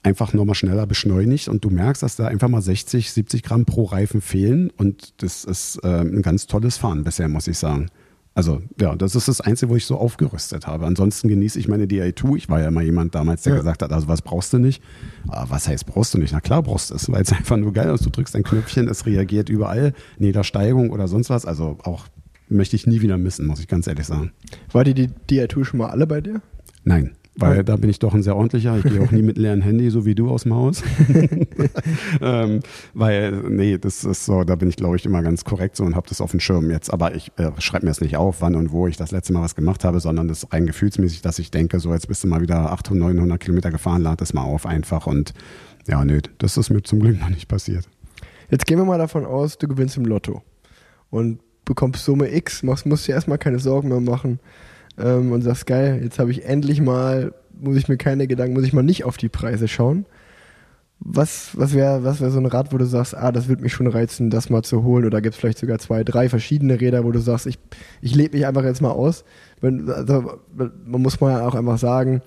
einfach nochmal schneller beschleunigt und du merkst, dass da einfach mal 60, 70 Gramm pro Reifen fehlen und das ist äh, ein ganz tolles Fahren bisher, muss ich sagen. Also ja, das ist das Einzige, wo ich so aufgerüstet habe. Ansonsten genieße ich meine DI2. Ich war ja immer jemand damals, der Ja. gesagt hat, also was brauchst du nicht? Aber was heißt brauchst du nicht? Na klar brauchst du es, weil es einfach nur geil ist. Du drückst ein Knöpfchen, es reagiert überall, in jeder Steigung oder sonst was. Also auch möchte ich nie wieder missen, muss ich ganz ehrlich sagen. War die, die DI2 schon mal alle bei dir? Nein, weil da bin ich doch ein sehr ordentlicher. Ich gehe auch nie mit leeren Handy, so wie du aus dem Haus. ähm, weil, nee, das ist so, da bin ich, glaube ich, immer ganz korrekt so und habe das auf dem Schirm jetzt. Aber ich äh, schreibe mir das nicht auf, wann und wo ich das letzte Mal was gemacht habe, sondern das ist rein gefühlsmäßig, dass ich denke, so jetzt bist du mal wieder 800, 900 Kilometer gefahren, lad das mal auf einfach. Und ja, nö, das ist mir zum Glück noch nicht passiert. Jetzt gehen wir mal davon aus, du gewinnst im Lotto und bekommst Summe X, machst, musst dir erstmal keine Sorgen mehr machen ähm, und sagst, geil, jetzt habe ich endlich mal, muss ich mir keine Gedanken, muss ich mal nicht auf die Preise schauen. Was, was wäre was wär so ein Rad, wo du sagst, ah, das würde mich schon reizen, das mal zu holen? Oder gibt es vielleicht sogar zwei, drei verschiedene Räder, wo du sagst, ich, ich lebe mich einfach jetzt mal aus? Wenn, also, man muss mal auch einfach sagen,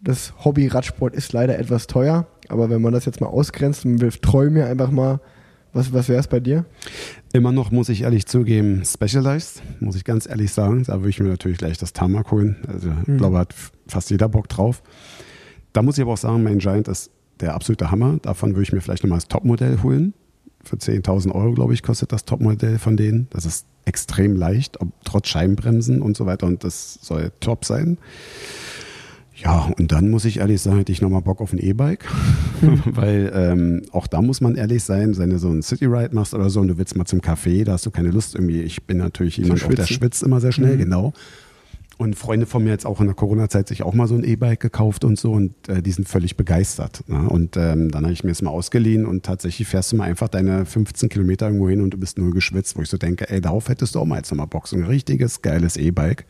das Hobby Radsport ist leider etwas teuer, aber wenn man das jetzt mal ausgrenzt und will Träume einfach mal, was, was wäre es bei dir? Immer noch, muss ich ehrlich zugeben, Specialized, muss ich ganz ehrlich sagen. Da würde ich mir natürlich gleich das Tarmac holen. Also, ich glaube, hat fast jeder Bock drauf. Da muss ich aber auch sagen, mein Giant ist der absolute Hammer. Davon würde ich mir vielleicht nochmal das Topmodell holen. Für 10.000 Euro, glaube ich, kostet das Topmodell von denen. Das ist extrem leicht, ob, trotz Scheibenbremsen und so weiter. Und das soll top sein. Ja, und dann muss ich ehrlich sagen, hätte ich nochmal Bock auf ein E-Bike. Weil ähm, auch da muss man ehrlich sein, wenn du so einen City-Ride machst oder so und du willst mal zum Café, da hast du keine Lust irgendwie. Ich bin natürlich jemand, auch, der schwitzt immer sehr schnell, Mhm. genau. Und Freunde von mir jetzt auch in der Corona-Zeit sich auch mal so ein E-Bike gekauft und so und äh, die sind völlig begeistert. Ne? Und ähm, dann habe ich mir es mal ausgeliehen und tatsächlich fährst du mal einfach deine 15 Kilometer irgendwo hin und du bist nur geschwitzt, wo ich so denke, ey, darauf hättest du auch mal jetzt nochmal Bock. So ein richtiges, geiles E-Bike.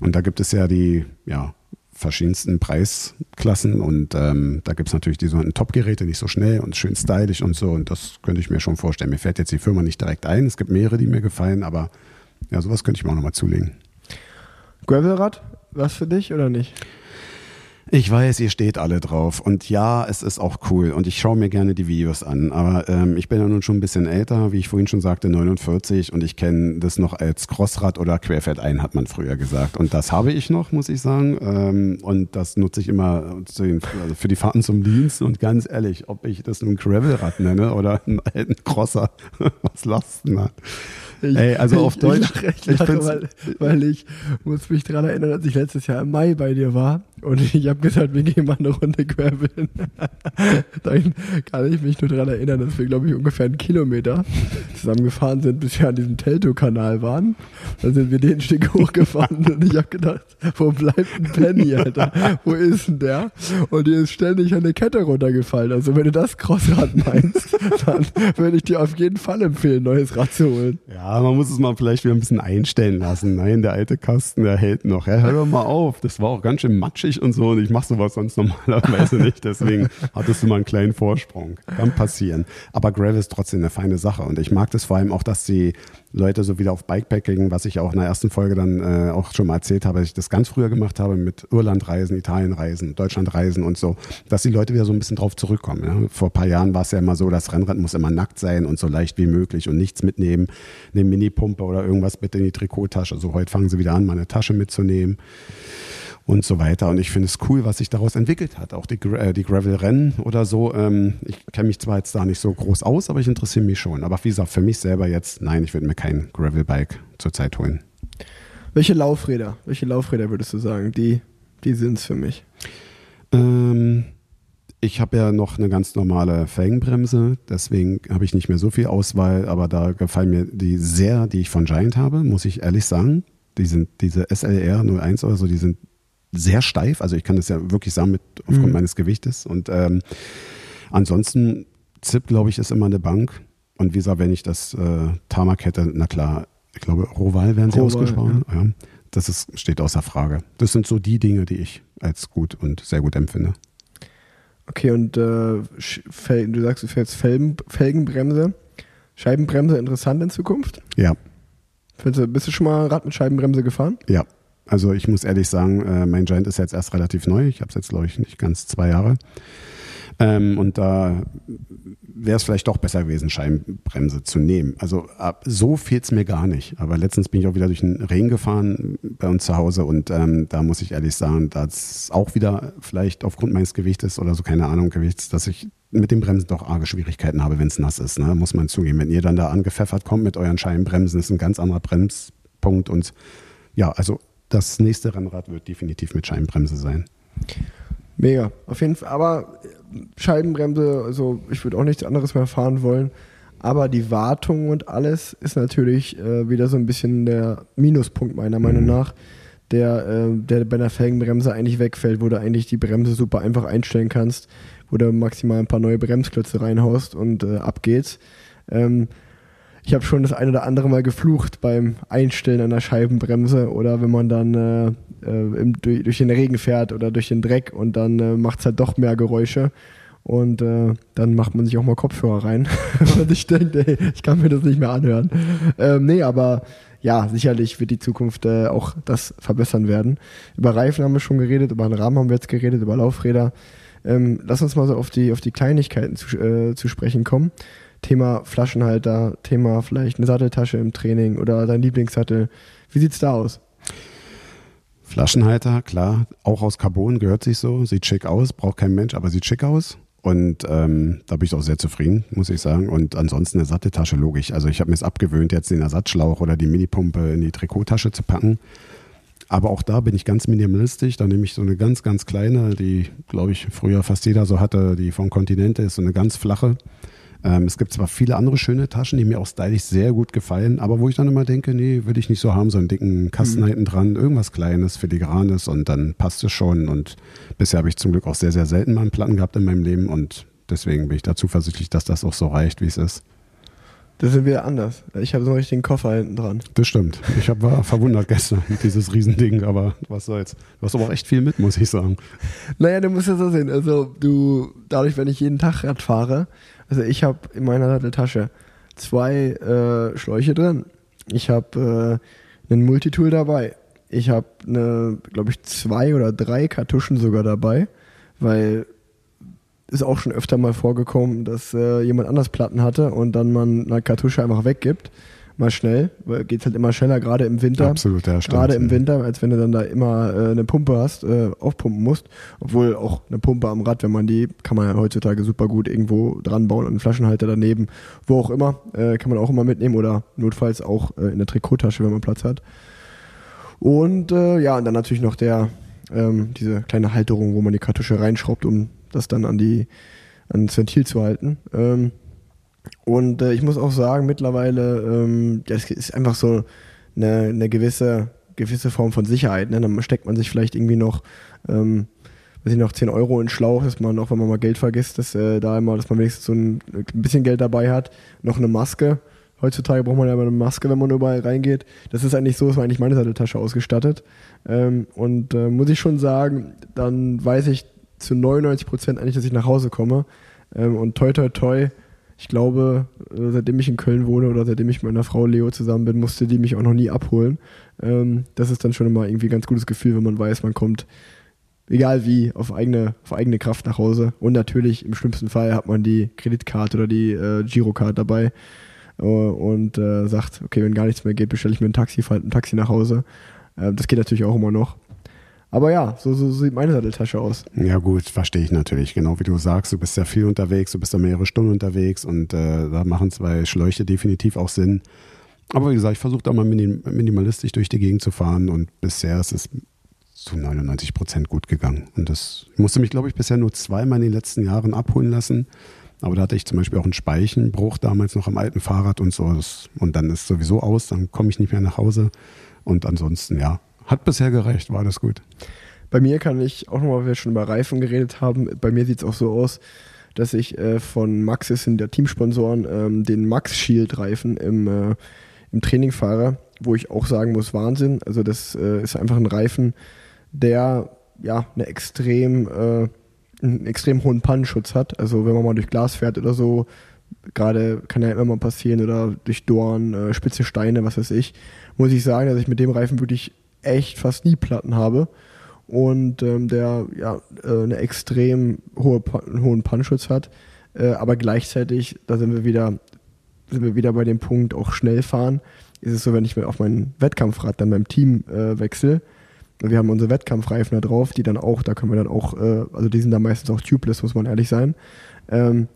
Und da gibt es ja die, ja, verschiedensten Preisklassen und ähm, da gibt es natürlich die sogenannten Top-Geräte, nicht so schnell und schön stylisch und so und das könnte ich mir schon vorstellen. Mir fällt jetzt die Firma nicht direkt ein, es gibt mehrere, die mir gefallen, aber ja, sowas könnte ich mir auch nochmal zulegen. Gravelrad, was für dich oder nicht? Ich weiß, ihr steht alle drauf. Und ja, es ist auch cool. Und ich schaue mir gerne die Videos an, aber ähm, ich bin ja nun schon ein bisschen älter, wie ich vorhin schon sagte, 49 und ich kenne das noch als Crossrad oder Querfeldein, hat man früher gesagt. Und das habe ich noch, muss ich sagen. Ähm, und das nutze ich immer den, also für die Fahrten zum Dienst. Und ganz ehrlich, ob ich das nun Gravelrad nenne oder einen alten Crosser, was denn da? Ich, Ey, also auf ich, Deutsch, Ich lache, ich ich lache find's- weil, weil ich muss mich daran erinnern, als ich letztes Jahr im Mai bei dir war und ich habe gesagt, wir gehen mal eine Runde graveln. Dann kann ich mich nur daran erinnern, dass wir, glaube ich, ungefähr einen Kilometer zusammen gefahren sind, bis wir an diesem Teltow-Kanal waren. Dann sind wir den Stück hochgefahren und ich habe gedacht, wo bleibt ein Penny, Alter? Wo ist denn der? Und dir ist ständig eine Kette runtergefallen. Also wenn du das Crossrad meinst, dann würde ich dir auf jeden Fall empfehlen, neues Rad zu holen. Ja, man muss es mal vielleicht wieder ein bisschen einstellen lassen. Nein, der alte Kasten, der hält noch. Ja, hör doch mal auf. Das war auch ganz schön matschig und so und ich mache sowas sonst normalerweise nicht. Deswegen hattest du mal einen kleinen Vorsprung. Kann passieren. Aber Gravel ist trotzdem eine feine Sache und ich mag das vor allem auch, dass die Leute so wieder auf Bikepacking, was ich auch in der ersten Folge dann äh, auch schon mal erzählt habe, dass ich das ganz früher gemacht habe mit Irlandreisen, Italienreisen, Deutschlandreisen und so, dass die Leute wieder so ein bisschen drauf zurückkommen. Ja. Vor ein paar Jahren war es ja immer so, das Rennrad muss immer nackt sein und so leicht wie möglich und nichts mitnehmen, eine Mini-Pumpe oder irgendwas bitte in die Trikottasche. Also heute fangen sie wieder an, mal eine Tasche mitzunehmen und so weiter. Und ich finde es cool, was sich daraus entwickelt hat. Auch die, äh, die Gravel-Rennen oder so. Ähm, ich kenne mich zwar jetzt da nicht so groß aus, aber ich interessiere mich schon. Aber wie gesagt, für mich selber jetzt, nein, ich würde mir kein Gravel-Bike zurzeit holen. Welche Laufräder? Welche Laufräder würdest du sagen? Die, die sind's für mich. Ähm, ich habe ja noch eine ganz normale Felgenbremse, deswegen habe ich nicht mehr so viel Auswahl, aber da gefallen mir die sehr, die ich von Giant habe, muss ich ehrlich sagen. Die sind diese SLR 01 oder so, die sind sehr steif. Also ich kann das ja wirklich sagen mit aufgrund Mhm. meines Gewichtes. Und ähm, ansonsten ZIP, glaube ich, ist immer eine Bank. Und wie gesagt, wenn ich das äh, Tarmac hätte, na klar, ich glaube, Roval werden sie Roval, ausgesprochen. Ja. Das ist, steht außer Frage. Das sind so die Dinge, die ich als gut und sehr gut empfinde. Okay, und äh, Sch- Fel du sagst, du fährst Felgen, Felgenbremse. Scheibenbremse interessant in Zukunft? Ja, Findest du, bist du schon mal Rad mit Scheibenbremse gefahren? ja. Also ich muss ehrlich sagen, äh, mein Giant ist jetzt erst relativ neu. Ich habe es jetzt, glaube ich, nicht ganz zwei Jahre. Ähm, und da wäre es vielleicht doch besser gewesen, Scheibenbremse zu nehmen. Also ab, so fehlt es mir gar nicht. Aber letztens bin ich auch wieder durch den Regen gefahren bei uns zu Hause und ähm, da muss ich ehrlich sagen, dass auch wieder vielleicht aufgrund meines Gewichtes oder so, keine Ahnung, Gewichts, dass ich mit dem Bremsen doch arge Schwierigkeiten habe, wenn es nass ist, ne? muss man zugeben. Wenn ihr dann da angepfeffert kommt mit euren Scheibenbremsen, ist ein ganz anderer Bremspunkt und ja, also das nächste Rennrad wird definitiv mit Scheibenbremse sein. Mega, auf jeden Fall. Aber Scheibenbremse, also ich würde auch nichts anderes mehr fahren wollen. Aber die Wartung und alles ist natürlich äh, wieder so ein bisschen der Minuspunkt meiner Meinung mhm. nach, der, äh, der bei einer Felgenbremse eigentlich wegfällt, wo du eigentlich die Bremse super einfach einstellen kannst, wo du maximal ein paar neue Bremsklötze reinhaust und äh, ab geht's. Ähm, ich habe schon das ein oder andere Mal geflucht beim Einstellen einer Scheibenbremse oder wenn man dann äh, äh, im, durch, durch, den Regen fährt oder durch den Dreck und dann äh, macht es halt doch mehr Geräusche. Und äh, dann macht man sich auch mal Kopfhörer rein. und ich denke, ich kann mir das nicht mehr anhören. Ähm, nee, aber ja, sicherlich wird die Zukunft äh, auch das verbessern werden. Über Reifen haben wir schon geredet, über den Rahmen haben wir jetzt geredet, über Laufräder. Ähm, lass uns mal so auf die, auf die Kleinigkeiten zu, äh, zu sprechen kommen. Thema Flaschenhalter, Thema vielleicht eine Satteltasche im Training oder dein Lieblingssattel. Wie sieht's da aus? Flaschenhalter, klar, auch aus Carbon, gehört sich so, sieht schick aus, braucht kein Mensch, aber sieht schick aus. Und ähm, da bin ich auch sehr zufrieden, muss ich sagen. Und ansonsten eine Satteltasche, logisch. Also ich habe mir es abgewöhnt, jetzt den Ersatzschlauch oder die Minipumpe in die Trikottasche zu packen. Aber auch da bin ich ganz minimalistisch. Da nehme ich so eine ganz, ganz kleine, die, glaube ich, früher fast jeder so hatte, die vom Continente ist, so eine ganz flache. Ähm, es gibt zwar viele andere schöne Taschen, die mir auch stylisch sehr gut gefallen, aber wo ich dann immer denke, nee, würde ich nicht so haben, so einen dicken Kasten mhm. hinten dran, irgendwas Kleines, filigranes und dann passt es schon. Und bisher habe ich zum Glück auch sehr, sehr selten mal einen Platten gehabt in meinem Leben und deswegen bin ich da zuversichtlich, dass das auch so reicht, wie es ist. Das sind wir anders. Ich habe so einen richtigen Koffer hinten dran. Das stimmt. Ich hab, war verwundert gestern, dieses Riesending, aber was soll's. Du hast aber auch echt viel mit, muss ich sagen. Naja, du musst ja so sehen. Also, du, dadurch, wenn ich jeden Tag Rad fahre, also ich habe in meiner Satteltasche zwei äh, Schläuche drin. Ich habe äh, einen Multitool dabei. Ich habe eine, glaube ich, zwei oder drei Kartuschen sogar dabei, weil ist auch schon öfter mal vorgekommen, dass äh, jemand anders Platten hatte und dann man eine Kartusche einfach weggibt mal schnell, weil geht halt immer schneller, gerade im Winter. Absolut, ja, stimmt. Gerade im Winter, als wenn du dann da immer äh, eine Pumpe hast, äh, aufpumpen musst. Obwohl auch eine Pumpe am Rad, wenn man die, kann man ja heutzutage super gut irgendwo dran bauen und einen Flaschenhalter daneben, wo auch immer, äh, kann man auch immer mitnehmen oder notfalls auch äh, in der Trikottasche, wenn man Platz hat. Und äh, ja, und dann natürlich noch der, ähm, diese kleine Halterung, wo man die Kartusche reinschraubt, um das dann an die ans Ventil zu halten. Ähm, und äh, ich muss auch sagen, mittlerweile, ähm, das ist einfach so eine, eine gewisse, gewisse Form von Sicherheit. Ne? Dann steckt man sich vielleicht irgendwie noch, ähm, weiß ich noch, 10 Euro in Schlauch, dass man auch, wenn man mal Geld vergisst, dass äh, da immer, dass man wenigstens so ein, ein bisschen Geld dabei hat, noch eine Maske. Heutzutage braucht man ja immer eine Maske, wenn man überall reingeht. Das ist eigentlich so, ist eigentlich meine Satteltasche ausgestattet. Ähm, und äh, muss ich schon sagen, dann weiß ich zu 99 Prozent eigentlich, dass ich nach Hause komme. Ähm, und toi toi toi, ich glaube, äh, seitdem ich in Köln wohne oder seitdem ich mit meiner Frau Leo zusammen bin, musste die mich auch noch nie abholen. Ähm, das ist dann schon immer irgendwie ein ganz gutes Gefühl, wenn man weiß, man kommt, egal wie, auf eigene, auf eigene Kraft nach Hause. Und natürlich im schlimmsten Fall hat man die Kreditkarte oder die äh, Girocard dabei äh, und äh, sagt, okay, wenn gar nichts mehr geht, bestelle ich mir ein Taxi, fahre ein Taxi nach Hause. Äh, das geht natürlich auch immer noch. Aber ja, so, so, sieht meine Satteltasche aus. Ja gut, verstehe ich natürlich. Genau wie du sagst, du bist ja viel unterwegs, du bist ja mehrere Stunden unterwegs und äh, da machen zwei Schläuche definitiv auch Sinn. Aber wie gesagt, ich versuche da mal minim minimalistisch durch die Gegend zu fahren und bisher ist es zu 99 Prozent gut gegangen. Und das ich musste mich, glaube ich, bisher nur zweimal in den letzten Jahren abholen lassen. Aber da hatte ich zum Beispiel auch einen Speichenbruch damals noch am alten Fahrrad und so. Und dann ist sowieso aus, dann komme ich nicht mehr nach Hause. Und ansonsten, ja, hat bisher gereicht, war das gut. Bei mir kann ich auch nochmal, weil wir schon über Reifen geredet haben, bei mir sieht es auch so aus, dass ich äh, von Maxis, sind der Teamsponsoren, ähm, den Max Shield Reifen im, äh, im Training fahre, wo ich auch sagen muss, Wahnsinn. Also das äh, ist einfach ein Reifen, der ja eine extrem, äh, einen extrem hohen Pannenschutz hat. Also wenn man mal durch Glas fährt oder so, gerade kann ja immer mal passieren oder durch Dorn, äh, spitze Steine, was weiß ich, muss ich sagen, dass ich mit dem Reifen wirklich echt fast nie Platten habe. und ähm, der ja äh, eine extrem hohe, hohen Punchschutz hat. Äh, aber gleichzeitig, da sind wir wieder, sind wir wieder bei dem Punkt, auch schnell fahren. Ist es so, wenn ich auf mein Wettkampfrad dann beim Team äh, wechsle, wir haben unsere Wettkampfreifen da drauf, die dann auch, da können wir dann auch, äh, also die sind da meistens auch tubeless, muss man ehrlich sein. Ähm,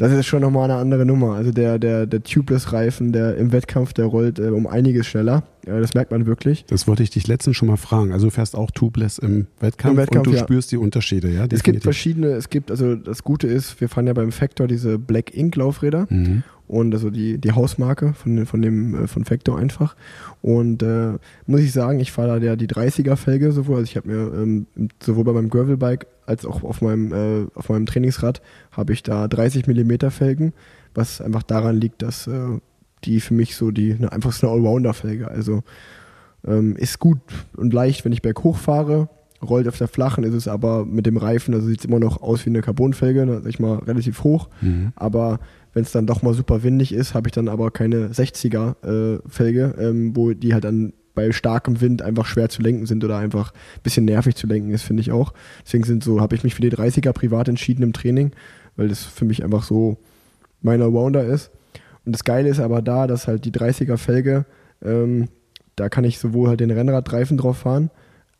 das ist schon nochmal eine andere Nummer. Also der, der, der Tubeless-Reifen, der im Wettkampf, der rollt äh, um einiges schneller. Ja, das merkt man wirklich. Das wollte ich dich letztens schon mal fragen. Also du fährst auch Tubeless im Wettkampf, Im Wettkampf und du ja. spürst die Unterschiede, ja? Definitiv. Es gibt verschiedene, es gibt, also das Gute ist, wir fahren ja beim Factor diese Black Ink Laufräder. Mhm und also die, die Hausmarke von, von dem äh, von Factor einfach. Und äh, muss ich sagen, ich fahre da ja die 30er Felge sowohl, also ich habe mir ähm, sowohl bei meinem Gravelbike als auch auf meinem, äh, auf meinem Trainingsrad habe ich da 30 mm Felgen, was einfach daran liegt, dass äh, die für mich so die ne, einfach so eine Allrounder-Felge. Also ähm, ist gut und leicht, wenn ich berghoch fahre. Rollt auf der flachen ist es aber mit dem Reifen, also sieht es immer noch aus wie eine Carbonfelge, ne, sag ich mal, relativ hoch. Mhm. Aber wenn es dann doch mal super windig ist, habe ich dann aber keine 60er äh, ähm, wo die halt dann bei starkem Wind einfach schwer zu lenken sind oder einfach ein bisschen nervig zu lenken ist, finde ich auch. Deswegen sind so, habe ich mich für die 30er privat entschieden im Training, weil das für mich einfach so mein Allrounder ist. Und das Geile ist aber da, dass halt die 30er Felge, ähm, da kann ich sowohl halt den Rennradreifen drauf fahren,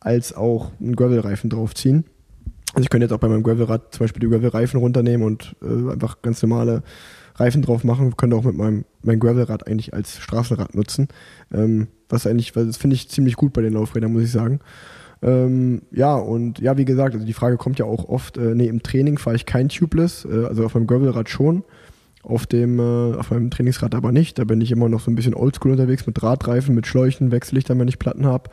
als auch einen Gravelreifen drauf ziehen. Also ich könnte jetzt auch bei meinem Gravelrad zum Beispiel die Gravelreifen runternehmen und äh, einfach ganz normale Reifen drauf machen. Könnte auch mit meinem mein Gravelrad eigentlich als Straßenrad nutzen. Ähm, was eigentlich, das finde ich ziemlich gut bei den Laufrädern, muss ich sagen. Ähm, ja, und ja, wie gesagt, also die Frage kommt ja auch oft, äh, nee, im Training fahre ich kein Tubeless, äh, also auf meinem Gravelrad schon, auf dem, äh, auf meinem Trainingsrad aber nicht. Da bin ich immer noch so ein bisschen oldschool unterwegs mit Drahtreifen, mit Schläuchen, Wechsellichtern, wenn ich Platten habe.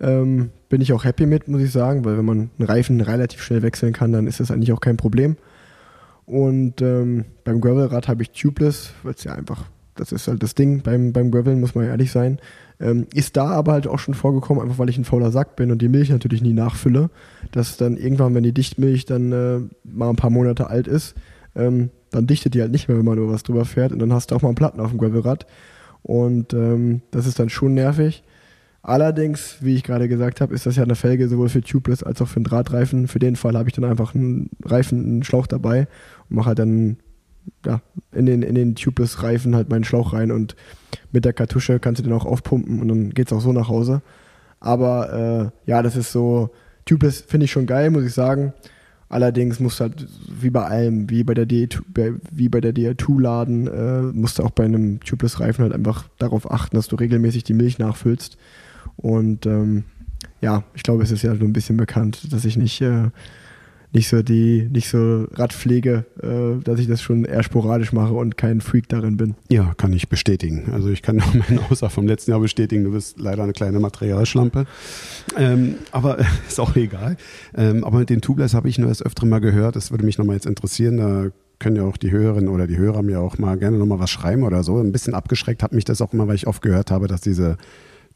Ähm, bin ich auch happy mit, muss ich sagen, weil wenn man einen Reifen relativ schnell wechseln kann, dann ist das eigentlich auch kein Problem. Und ähm, beim Gravelrad habe ich Tubeless, weil es ja einfach, das ist halt das Ding beim, beim Graveln, muss man ehrlich sein. Ähm, ist da aber halt auch schon vorgekommen, einfach weil ich ein fauler Sack bin und die Milch natürlich nie nachfülle, dass dann irgendwann, wenn die Dichtmilch dann äh, mal ein paar Monate alt ist, ähm, dann dichtet die halt nicht mehr, wenn man nur was drüber fährt und dann hast du auch mal einen Platten auf dem Gravelrad. Und ähm, das ist dann schon nervig. Allerdings, wie ich gerade gesagt habe, ist das ja eine Felge sowohl für Tubeless als auch für einen Drahtreifen. Für den Fall habe ich dann einfach einen Reifen, einen Schlauch dabei mache halt dann ja, in den, in den Tubeless-Reifen halt meinen Schlauch rein und mit der Kartusche kannst du den auch aufpumpen und dann geht es auch so nach Hause. Aber äh, ja, das ist so, Tubeless finde ich schon geil, muss ich sagen. Allerdings musst du halt, wie bei allem, wie bei der DA2, wie bei der DA2-Laden, äh, musst du auch bei einem Tubeless-Reifen halt einfach darauf achten, dass du regelmäßig die Milch nachfüllst. Und ähm, ja, ich glaube, es ist ja so ein bisschen bekannt, dass ich nicht, äh, nicht so die, nicht so Radpflege, äh, dass ich das schon eher sporadisch mache und kein Freak darin bin. Ja, kann ich bestätigen. Also ich kann auch meine Aussage vom letzten Jahr bestätigen, du bist leider eine kleine Materialschlampe. Ähm, aber ist auch egal. Ähm, aber mit den Tubeless habe ich nur das öfter mal gehört. Das würde mich nochmal jetzt interessieren. Da können ja auch die Hörerinnen oder die Hörer mir auch mal gerne nochmal was schreiben oder so. Ein bisschen abgeschreckt hat mich das auch immer, weil ich oft gehört habe, dass diese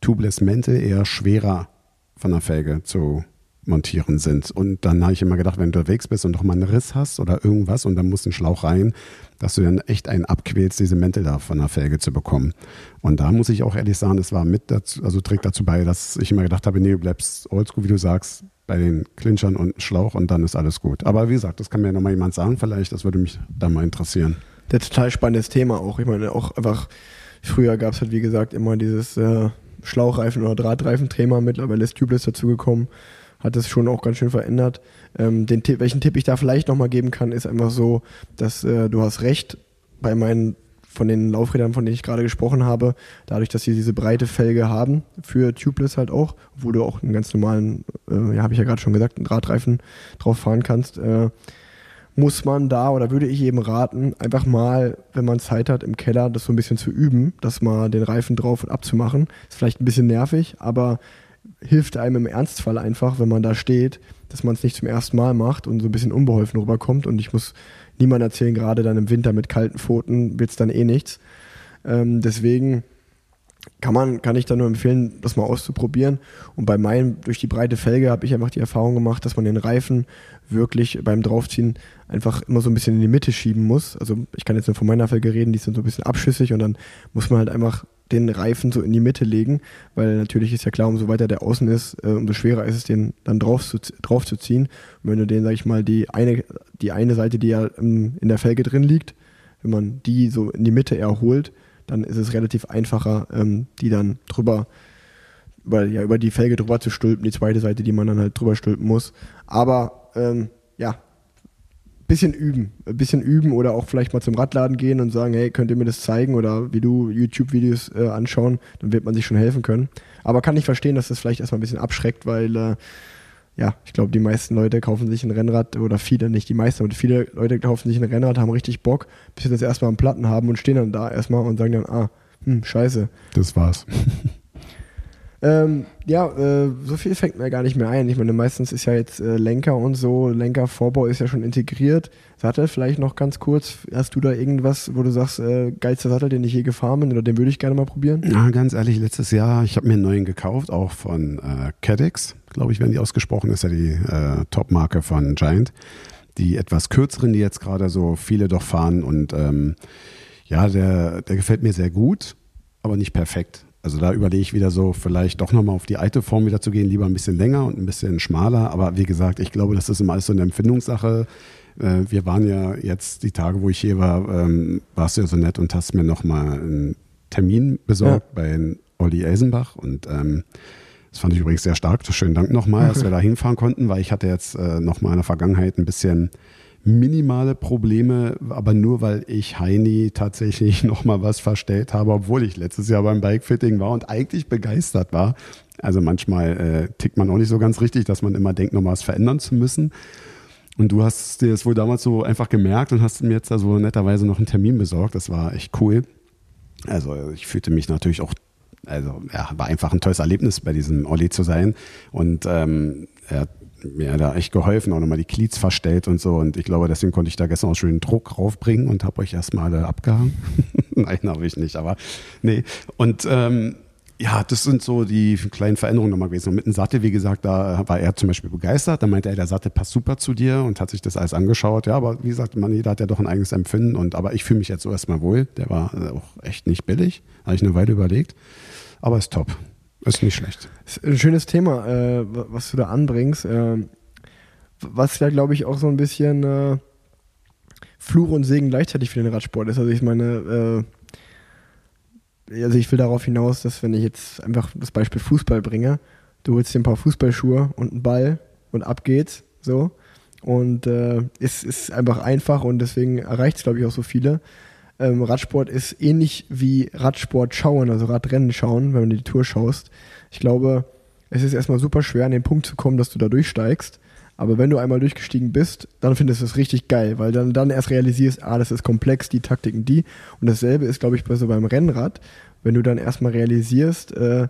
Tubeless Mäntel eher schwerer von der Felge zu montieren sind. Und dann habe ich immer gedacht, wenn du unterwegs bist und doch mal einen Riss hast oder irgendwas und dann muss ein Schlauch rein, dass du dann echt einen abquälst, diese Mäntel da von der Felge zu bekommen. Und da muss ich auch ehrlich sagen, das war mit dazu, also trägt dazu bei, dass ich immer gedacht habe, nee, du bleibst oldschool, wie du sagst, bei den Clinchern und Schlauch und dann ist alles gut. Aber wie gesagt, das kann mir nochmal jemand sagen, vielleicht, das würde mich da mal interessieren. Der total spannendes Thema auch. Ich meine, auch einfach, früher gab es halt, wie gesagt, immer dieses äh, Schlauchreifen- oder Drahtreifen-Thema. Mittlerweile ist Tubeless dazugekommen. Hat das schon auch ganz schön verändert. Ähm, den Tipp, welchen Tipp ich da vielleicht nochmal geben kann, ist einfach so, dass äh, du hast recht, bei meinen von den Laufrädern, von denen ich gerade gesprochen habe, dadurch, dass sie diese breite Felge haben, für Tubeless halt auch, wo du auch einen ganz normalen, äh, ja, habe ich ja gerade schon gesagt, einen Drahtreifen drauf fahren kannst, äh, muss man da oder würde ich eben raten, einfach mal, wenn man Zeit hat, im Keller das so ein bisschen zu üben, das mal den Reifen drauf und abzumachen. Ist vielleicht ein bisschen nervig, aber hilft einem im Ernstfall einfach, wenn man da steht, dass man es nicht zum ersten Mal macht und so ein bisschen unbeholfen rüberkommt. Und ich muss niemand erzählen, gerade dann im Winter mit kalten Pfoten wird es dann eh nichts. Ähm, deswegen kann man, kann ich da nur empfehlen, das mal auszuprobieren. Und bei meinem, durch die breite Felge habe ich einfach die Erfahrung gemacht, dass man den Reifen wirklich beim Draufziehen einfach immer so ein bisschen in die Mitte schieben muss. Also ich kann jetzt nur von meiner Felge reden, die ist dann so ein bisschen abschüssig und dann muss man halt einfach den Reifen so in die Mitte legen, weil natürlich ist ja klar, umso weiter der außen ist, äh, umso schwerer ist es, den dann drauf zu, drauf zu ziehen. Und wenn du den, sag ich mal, die eine, die eine Seite, die ja in der Felge drin liegt, wenn man die so in die Mitte erholt, dann ist es relativ einfacher, ähm, die dann drüber, über, ja, über die Felge drüber zu stülpen, die zweite Seite, die man dann halt drüber stülpen muss. Aber ähm, ja, bisschen üben, ein bisschen üben oder auch vielleicht mal zum Radladen gehen und sagen, hey, könnt ihr mir das zeigen oder wie du YouTube-Videos äh, anschauen, dann wird man sich schon helfen können. Aber kann ich verstehen, dass das vielleicht erstmal ein bisschen abschreckt, weil äh, ja, ich glaube, die meisten Leute kaufen sich ein Rennrad oder viele, nicht die meisten, aber viele Leute kaufen sich ein Rennrad, haben richtig Bock, bis sie das erstmal am Platten haben und stehen dann da erstmal und sagen dann, ah, hm, scheiße. Das war's. Ähm, ja, äh, so viel fängt mir gar nicht mehr ein. Ich meine, meistens ist ja jetzt äh, Lenker und so, Lenkervorbau ist ja schon integriert. Sattel vielleicht noch ganz kurz. Hast du da irgendwas, wo du sagst, äh, geilster Sattel, den ich je gefahren bin oder den würde ich gerne mal probieren? Ja, ganz ehrlich, letztes Jahr, ich habe mir einen neuen gekauft, auch von äh, Cadex, glaube ich, werden die ausgesprochen, ist ja die äh, Top-Marke von Giant. Die etwas kürzeren, die jetzt gerade so viele doch fahren und ähm, ja, der, der gefällt mir sehr gut, aber nicht perfekt. Also da überlege ich wieder so, vielleicht doch nochmal auf die alte Form wieder zu gehen, lieber ein bisschen länger und ein bisschen schmaler. Aber wie gesagt, ich glaube, das ist immer alles so eine Empfindungssache. Äh, wir waren ja jetzt die Tage, wo ich hier war, ähm, warst du ja so nett und hast mir nochmal einen Termin besorgt ja. bei Olli Elsenbach und ähm, das fand ich übrigens sehr stark. Schönen Dank nochmal, dass wir da hinfahren konnten, weil ich hatte jetzt äh, nochmal in der Vergangenheit ein bisschen minimale Probleme, aber nur weil ich Heini tatsächlich nochmal was verstellt habe, obwohl ich letztes Jahr beim Bikefitting war und eigentlich begeistert war. Also manchmal äh, tickt man auch nicht so ganz richtig, dass man immer denkt, nochmal was verändern zu müssen. Und du hast dir das wohl damals so einfach gemerkt und hast mir jetzt da so netterweise noch einen Termin besorgt. Das war echt cool. Also ich fühlte mich natürlich auch, also ja, war einfach ein tolles Erlebnis, bei diesem Olli zu sein. Und ähm, er mir da echt geholfen, auch nochmal die Cleats verstellt und so. Und ich glaube, deswegen konnte ich da gestern auch schon den Druck raufbringen und habe euch erstmal alle abgehangen. Nein, habe ich nicht, aber nee. Und ähm, ja, das sind so die kleinen Veränderungen nochmal gewesen. Und mit dem Sattel, wie gesagt, da war er zum Beispiel begeistert. Da meinte er, der Sattel passt super zu dir und hat sich das alles angeschaut. Ja, aber wie gesagt, man, jeder hat ja doch ein eigenes Empfinden. Und aber ich fühle mich jetzt so erstmal wohl. Der war auch echt nicht billig. Habe ich eine Weile überlegt. Aber ist top. Ist nicht schlecht. Ist ein schönes Thema, äh, was du da anbringst. Äh, was ja, glaube ich, auch so ein bisschen äh, Fluch und Segen gleichzeitig für den Radsport ist. Also ich meine, äh, also ich will darauf hinaus, dass wenn ich jetzt einfach das Beispiel Fußball bringe, du holst dir ein paar Fußballschuhe und einen Ball und ab geht's, so. Und äh, es ist einfach einfach und deswegen erreicht es, glaube ich, auch so viele ähm, Radsport ist ähnlich wie Radsport schauen, also Radrennen schauen, wenn du die Tour schaust. Ich glaube, es ist erstmal super schwer, an den Punkt zu kommen, dass du da durchsteigst. Aber wenn du einmal durchgestiegen bist, dann findest du es richtig geil, weil dann, dann erst realisierst, ah, das ist komplex, die Taktiken, die. Und dasselbe ist, glaube ich, bei so beim Rennrad. Wenn du dann erstmal realisierst, äh,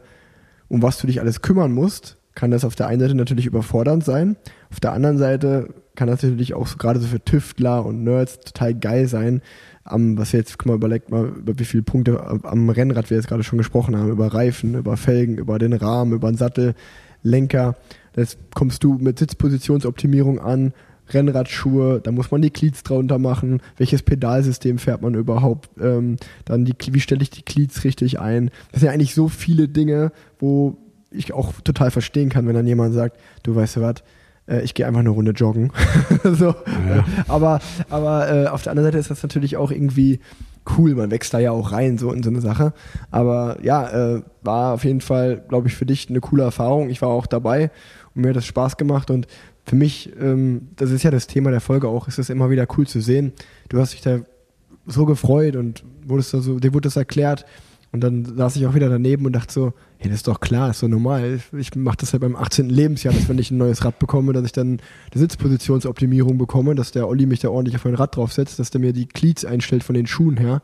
um was du dich alles kümmern musst, kann das auf der einen Seite natürlich überfordernd sein. Auf der anderen Seite kann das natürlich auch so, gerade so für Tüftler und Nerds total geil sein, am, was wir jetzt, guck mal, überlegt mal, über wie viele Punkte am Rennrad wir jetzt gerade schon gesprochen haben, über Reifen, über Felgen, über den Rahmen, über den Sattel, Lenker. Jetzt kommst du mit Sitzpositionsoptimierung an, Rennradschuhe, da muss man die Cleats drunter machen, welches Pedalsystem fährt man überhaupt, ähm, dann die, wie stelle ich die Cleats richtig ein. Das sind ja eigentlich so viele Dinge, wo ich auch total verstehen kann, wenn dann jemand sagt, du weißt du was, äh, ich gehe einfach eine Runde joggen. so. Ja. Aber, aber äh, auf der anderen Seite ist das natürlich auch irgendwie cool. Man wächst da ja auch rein, so in so eine Sache. Aber ja, äh, war auf jeden Fall, glaube ich, für dich eine coole Erfahrung. Ich war auch dabei und mir hat das Spaß gemacht und für mich, ähm, das ist ja das Thema der Folge auch, ist es immer wieder cool zu sehen. Du hast dich da so gefreut und wurdest da so, dir wurde das erklärt, und dann saß ich auch wieder daneben und dachte so, hey, das ist doch klar, ist so normal. Ich mache das ja beim 18. Lebensjahr, dass wenn ich ein neues Rad bekomme, dass ich dann eine Sitzpositionsoptimierung bekomme, dass der Olli mich da ordentlich auf mein Rad draufsetzt, dass der mir die Cleats einstellt von den Schuhen her.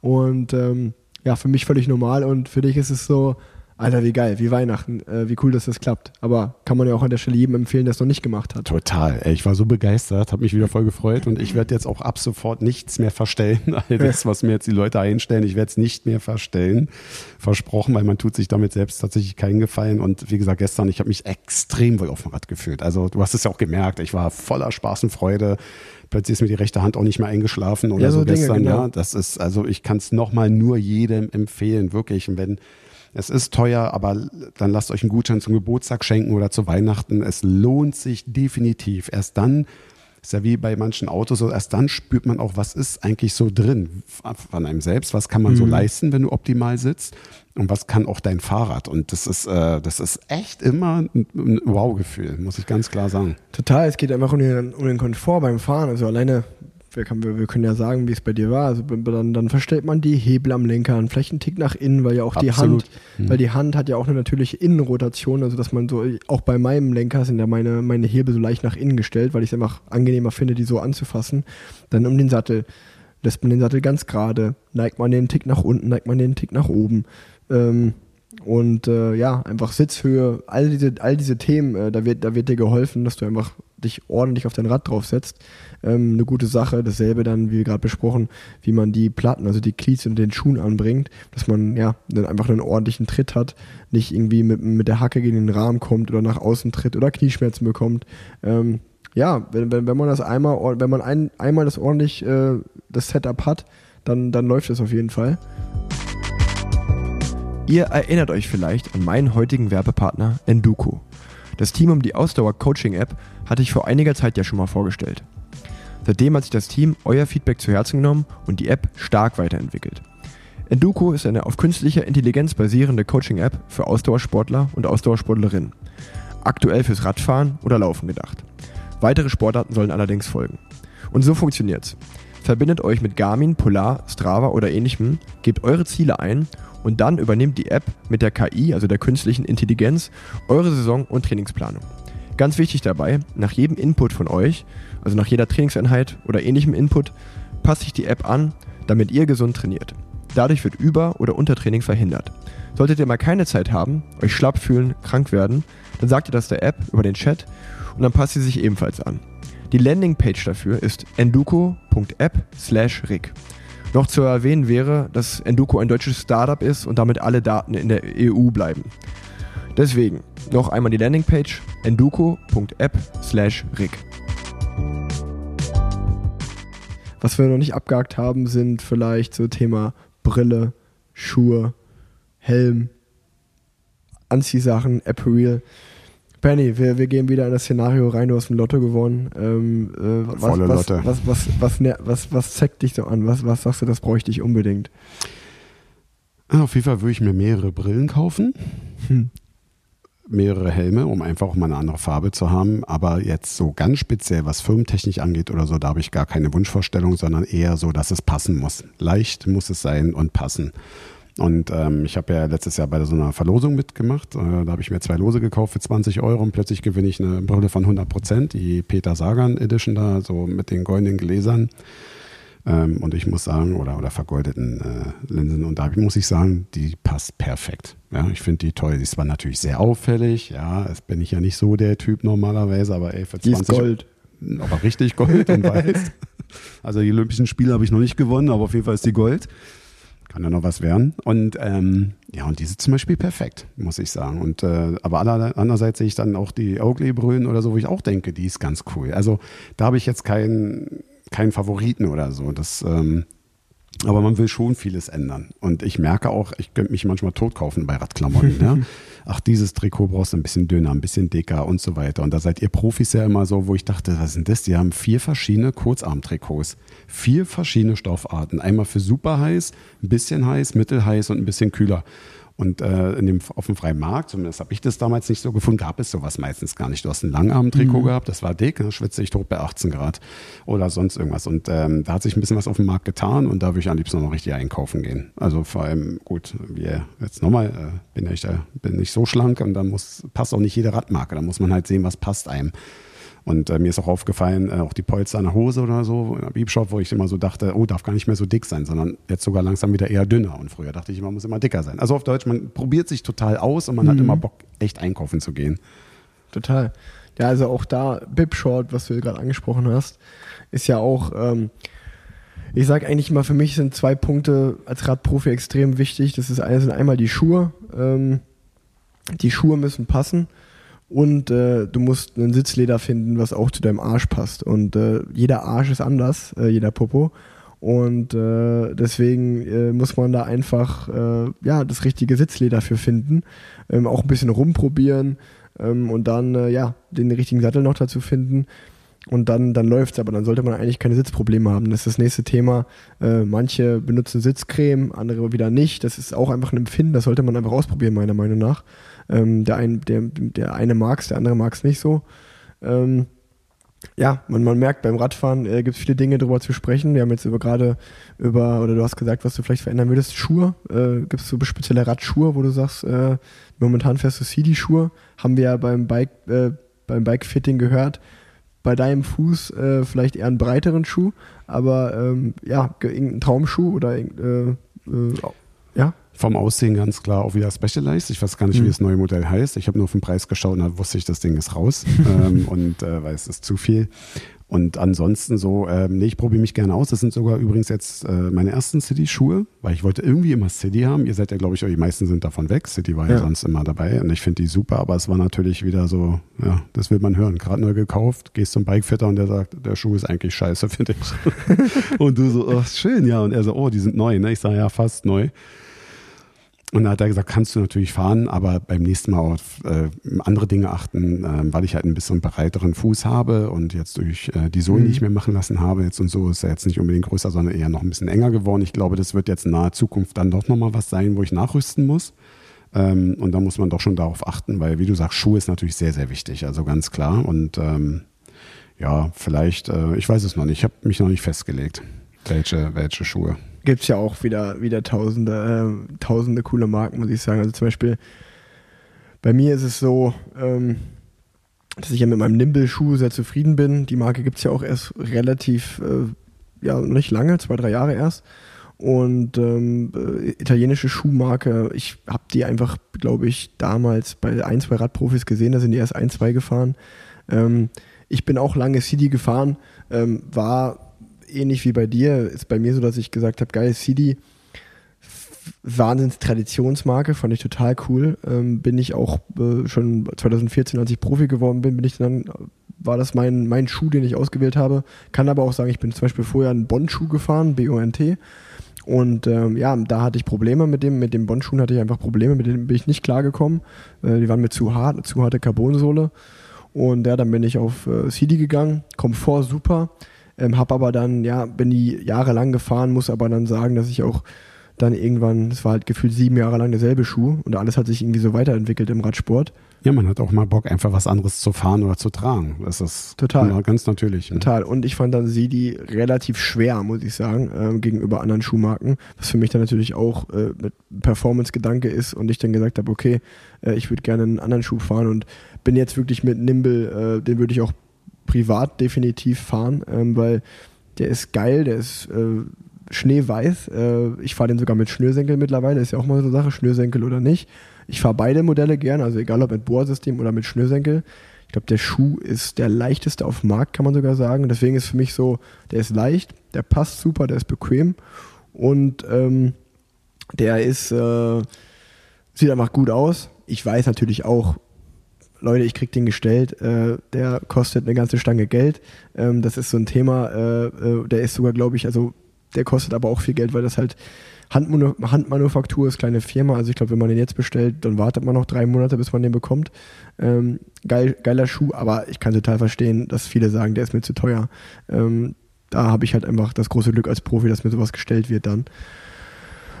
Und ähm, ja, für mich völlig normal und für dich ist es so, Alter, wie geil, wie Weihnachten, äh, wie cool, dass das klappt. Aber kann man ja auch an der Stelle jedem empfehlen, der es noch nicht gemacht hat. Total. Ey, ich war so begeistert, habe mich wieder voll gefreut und ich werde jetzt auch ab sofort nichts mehr verstellen. All das, was mir jetzt die Leute einstellen, ich werde es nicht mehr verstellen. Versprochen, weil man tut sich damit selbst tatsächlich keinen Gefallen. Und wie gesagt, gestern, ich habe mich extrem wohl auf dem Rad gefühlt. Also du hast es ja auch gemerkt, ich war voller Spaß und Freude plötzlich ist mir die rechte Hand auch nicht mehr eingeschlafen oder ja, so, so Dinge, gestern. Genau. Ja, das ist, also ich kann es nochmal nur jedem empfehlen, wirklich. Und wenn es ist teuer, aber dann lasst euch einen Gutschein zum Geburtstag schenken oder zu Weihnachten. Es lohnt sich definitiv. Erst dann ist ja wie bei manchen Autos so, erst dann spürt man auch, was ist eigentlich so drin von einem selbst, was kann man mhm. so leisten, wenn du optimal sitzt und was kann auch dein Fahrrad. Und das ist, äh, das ist echt immer ein, ein Wow-Gefühl, muss ich ganz klar sagen. Total, es geht einfach um den, um den Komfort beim Fahren. Also alleine wir, kann, wir, wir, können ja sagen, wie es bei dir war. Also dann, dann verstellt man die Hebel am Lenker, vielleicht einen Tick nach innen, weil ja auch Absolut. die Hand, mhm. weil die Hand hat ja auch eine natürliche Innenrotation, also dass man so, auch bei meinem Lenker sind ja meine, meine Hebel so leicht nach innen gestellt, weil ich es einfach angenehmer finde, die so anzufassen. Dann um den Sattel. Lässt man den Sattel ganz gerade, neigt man den Tick nach unten, neigt man den Tick nach oben. Ähm, und äh, ja, einfach Sitzhöhe, all diese, all diese Themen, äh, da, wird, da wird dir geholfen, dass du einfach dich ordentlich auf dein Rad draufsetzt ähm, eine gute Sache. Dasselbe dann, wie gerade besprochen, wie man die Platten, also die Cleats und den Schuhen anbringt, dass man ja dann einfach einen ordentlichen Tritt hat, nicht irgendwie mit, mit der Hacke gegen den Rahmen kommt oder nach außen tritt oder Knieschmerzen bekommt. Ähm, ja, wenn, wenn, wenn man das einmal, wenn man ein, einmal das ordentlich äh, das Setup hat, dann, dann läuft es auf jeden Fall. Ihr erinnert euch vielleicht an meinen heutigen Werbepartner Enduko. Das Team um die Ausdauer-Coaching-App hatte ich vor einiger Zeit ja schon mal vorgestellt. Seitdem hat sich das Team euer Feedback zu Herzen genommen und die App stark weiterentwickelt. Enduko ist eine auf künstlicher Intelligenz basierende Coaching-App für Ausdauersportler und Ausdauersportlerinnen. Aktuell fürs Radfahren oder Laufen gedacht. Weitere Sportarten sollen allerdings folgen. Und so funktioniert's. Verbindet euch mit Garmin, Polar, Strava oder ähnlichem, gebt eure Ziele ein und dann übernimmt die App mit der KI, also der künstlichen Intelligenz, eure Saison- und Trainingsplanung. Ganz wichtig dabei, nach jedem Input von euch, also nach jeder Trainingseinheit oder ähnlichem Input, passt sich die App an, damit ihr gesund trainiert. Dadurch wird Über- oder Untertraining verhindert. Solltet ihr mal keine Zeit haben, euch schlapp fühlen, krank werden, dann sagt ihr das der App über den Chat und dann passt sie sich ebenfalls an. Die Landingpage dafür ist enduko.app/rig. Noch zu erwähnen wäre, dass Enduko ein deutsches Startup ist und damit alle Daten in der EU bleiben. Deswegen noch einmal die Landingpage enduko.app/rig. Was wir noch nicht abgehakt haben, sind vielleicht so Thema Brille, Schuhe, Helm, Anziehsachen, Apparel. Penny, wir, wir gehen wieder in das Szenario rein, du hast ein Lotto gewonnen. Ähm, äh, was, Volle was, Lotte. Was, was, was, was, was, was zeckt dich so an? Was, was sagst du, das bräuchte ich unbedingt? Auf jeden Fall würde ich mir mehrere Brillen kaufen. Hm mehrere Helme, um einfach auch mal eine andere Farbe zu haben. Aber jetzt so ganz speziell, was Firmentechnik angeht oder so, da habe ich gar keine Wunschvorstellung, sondern eher so, dass es passen muss. Leicht muss es sein und passen. Und ähm, ich habe ja letztes Jahr bei so einer Verlosung mitgemacht. Äh, da habe ich mir zwei Lose gekauft für 20 Euro und plötzlich gewinne ich eine Brille von 100 Prozent, die Peter Sagan Edition da, so mit den goldenen Gläsern. Ähm, und ich muss sagen, oder, oder vergoldeten äh, Linsen. Und da muss ich sagen, die passt perfekt. Ja, ich finde die toll. Die ist zwar natürlich sehr auffällig. Ja, es bin ich ja nicht so der Typ normalerweise, aber ey, für 20 die ist Gold. Aber richtig Gold und weiß. Also die Olympischen Spiele habe ich noch nicht gewonnen, aber auf jeden Fall ist die Gold. Kann ja noch was werden. Und ähm, ja, und die sind zum Beispiel perfekt, muss ich sagen. Und äh, aber aller, andererseits sehe ich dann auch die Oakley-Brüllen oder so, wo ich auch denke, die ist ganz cool. Also da habe ich jetzt keinen keinen Favoriten oder so. Das, ähm, aber man will schon vieles ändern. Und ich merke auch, ich könnte mich manchmal totkaufen bei Radklamotten. ja. Ach, dieses Trikot brauchst du ein bisschen dünner, ein bisschen dicker und so weiter. Und da seid ihr Profis ja immer so, wo ich dachte, was sind das? Die haben vier verschiedene Kurzarmtrikots. Vier verschiedene Stoffarten. Einmal für super heiß, ein bisschen heiß, mittelheiß und ein bisschen kühler. Und äh, in dem, auf dem freien Markt, zumindest habe ich das damals nicht so gefunden, gab es sowas meistens gar nicht. Du hast ein Langarm-Trikot mhm. gehabt, das war dick, da schwitze ich tot bei 18 Grad oder sonst irgendwas. Und ähm, da hat sich ein bisschen was auf dem Markt getan und da würde ich am liebsten noch richtig einkaufen gehen. Also vor allem, gut, wir jetzt nochmal, äh, bin ich da, bin nicht so schlank und da muss, passt auch nicht jede Radmarke. Da muss man halt sehen, was passt einem. Und äh, mir ist auch aufgefallen, äh, auch die Polster an der Hose oder so, im Beepshop, wo ich immer so dachte, oh, darf gar nicht mehr so dick sein, sondern jetzt sogar langsam wieder eher dünner. Und früher dachte ich immer, muss immer dicker sein. Also auf Deutsch, man probiert sich total aus und man mhm. hat immer Bock, echt einkaufen zu gehen. Total. Ja, also auch da, Bib Short, was du gerade angesprochen hast, ist ja auch, ähm, ich sage eigentlich immer, für mich sind zwei Punkte als Radprofi extrem wichtig. Das ist eine, sind einmal die Schuhe. Ähm, die Schuhe müssen passen und äh, du musst einen Sitzleder finden, was auch zu deinem Arsch passt. Und äh, jeder Arsch ist anders, äh, jeder Popo. Und äh, deswegen äh, muss man da einfach äh, ja, das richtige Sitzleder für finden. Ähm, auch ein bisschen rumprobieren ähm, und dann äh, ja, den richtigen Sattel noch dazu finden. Und dann, dann läuft es, aber dann sollte man eigentlich keine Sitzprobleme haben. Das ist das nächste Thema. Äh, manche benutzen Sitzcreme, andere wieder nicht. Das ist auch einfach ein Empfinden, das sollte man einfach ausprobieren, meiner Meinung nach. Ähm, der, ein, der, der eine mag es, der andere mag es nicht so. Ähm, ja, man, man merkt beim Radfahren äh, gibt es viele Dinge darüber zu sprechen. Wir haben jetzt über gerade über, oder du hast gesagt, was du vielleicht verändern würdest, Schuhe. Äh, gibt es so spezielle Radschuhe, wo du sagst, äh, momentan fährst du CD-Schuhe. Haben wir ja beim Bike, äh, beim Bike-Fitting gehört. Bei deinem Fuß äh, vielleicht eher einen breiteren Schuh, aber ähm, ja, irgendein Traumschuh oder äh, äh, ja. Vom Aussehen ganz klar auch wieder Specialized. Ich weiß gar nicht, mhm. wie das neue Modell heißt. Ich habe nur auf den Preis geschaut und da wusste ich, das Ding ist raus. ähm, und äh, weil es ist zu viel. Und ansonsten so, ähm, nee, ich probiere mich gerne aus. Das sind sogar übrigens jetzt äh, meine ersten City-Schuhe, weil ich wollte irgendwie immer City haben. Ihr seid ja, glaube ich, die meisten sind davon weg. City war ja, ja sonst immer dabei und ich finde die super, aber es war natürlich wieder so, ja, das will man hören. Gerade neu gekauft, gehst zum Bikefitter und der sagt, der Schuh ist eigentlich scheiße, finde ich. und du so, oh, schön, ja. Und er so, oh, die sind neu. Ne? Ich sage, ja, fast neu. Und da hat er gesagt, kannst du natürlich fahren, aber beim nächsten Mal auf äh, andere Dinge achten, äh, weil ich halt ein bisschen breiteren Fuß habe und jetzt durch äh, die Sohlen, mhm. die ich mir machen lassen habe, jetzt und so ist er jetzt nicht unbedingt größer, sondern eher noch ein bisschen enger geworden. Ich glaube, das wird jetzt in naher Zukunft dann doch nochmal was sein, wo ich nachrüsten muss. Ähm, und da muss man doch schon darauf achten, weil, wie du sagst, Schuhe ist natürlich sehr, sehr wichtig, also ganz klar. Und ähm, ja, vielleicht, äh, ich weiß es noch nicht, ich habe mich noch nicht festgelegt, welche, welche Schuhe gibt es ja auch wieder, wieder tausende, äh, tausende coole Marken, muss ich sagen. Also zum Beispiel, bei mir ist es so, ähm, dass ich ja mit meinem Nimble-Schuh sehr zufrieden bin. Die Marke gibt es ja auch erst relativ, äh, ja, nicht lange, zwei, drei Jahre erst. Und ähm, äh, italienische Schuhmarke, ich habe die einfach, glaube ich, damals bei ein, zwei Radprofis gesehen, da sind die erst ein, zwei gefahren. Ähm, ich bin auch lange CD gefahren, ähm, war ähnlich wie bei dir, ist bei mir so, dass ich gesagt habe, geil, CD, Wahnsinns Traditionsmarke, fand ich total cool. Ähm, bin ich auch äh, schon 2014, als ich Profi geworden bin, bin ich dann, war das mein, mein Schuh, den ich ausgewählt habe. Kann aber auch sagen, ich bin zum Beispiel vorher einen Bond-Schuh gefahren, B-O-N-T. Und ähm, ja, da hatte ich Probleme mit dem, mit dem Bond-Schuhen hatte ich einfach Probleme, mit denen bin ich nicht klargekommen. Äh, die waren mir zu hart, zu harte Carbonsohle. Und ja, dann bin ich auf äh, CD gegangen, Komfort super. Ähm, hab aber dann, ja, bin die jahrelang gefahren, muss aber dann sagen, dass ich auch dann irgendwann, es war halt gefühlt sieben Jahre lang derselbe Schuh und alles hat sich irgendwie so weiterentwickelt im Radsport. Ja, man hat auch mal Bock, einfach was anderes zu fahren oder zu tragen. Das ist total ganz natürlich. Total. Und ich fand dann Sidi relativ schwer, muss ich sagen, äh, gegenüber anderen Schuhmarken, was für mich dann natürlich auch äh, mit Performance-Gedanke ist und ich dann gesagt habe, okay, äh, ich würde gerne einen anderen Schuh fahren und bin jetzt wirklich mit Nimble, äh, den würde ich auch privat definitiv fahren, ähm, weil der ist geil, der ist äh, schneeweiß. Äh, ich fahre den sogar mit Schnürsenkel mittlerweile, ist ja auch mal so eine Sache, Schnürsenkel oder nicht. Ich fahre beide Modelle gern, also egal ob mit Bohrsystem oder mit Schnürsenkel. Ich glaube, der Schuh ist der leichteste auf dem Markt, kann man sogar sagen. Deswegen ist für mich so, der ist leicht, der passt super, der ist bequem und ähm, der ist, äh, sieht einfach gut aus. Ich weiß natürlich auch, Leute, ich krieg den gestellt, äh, der kostet eine ganze Stange Geld. Ähm, das ist so ein Thema, äh, äh, der ist sogar, glaube ich, also der kostet aber auch viel Geld, weil das halt Handmanu Handmanufaktur ist, kleine Firma. Also ich glaube, wenn man den jetzt bestellt, dann wartet man noch drei Monate, bis man den bekommt. Ähm, geil, geiler Schuh, aber ich kann total verstehen, dass viele sagen, der ist mir zu teuer. Ähm, da habe ich halt einfach das große Glück als Profi, dass mir sowas gestellt wird dann.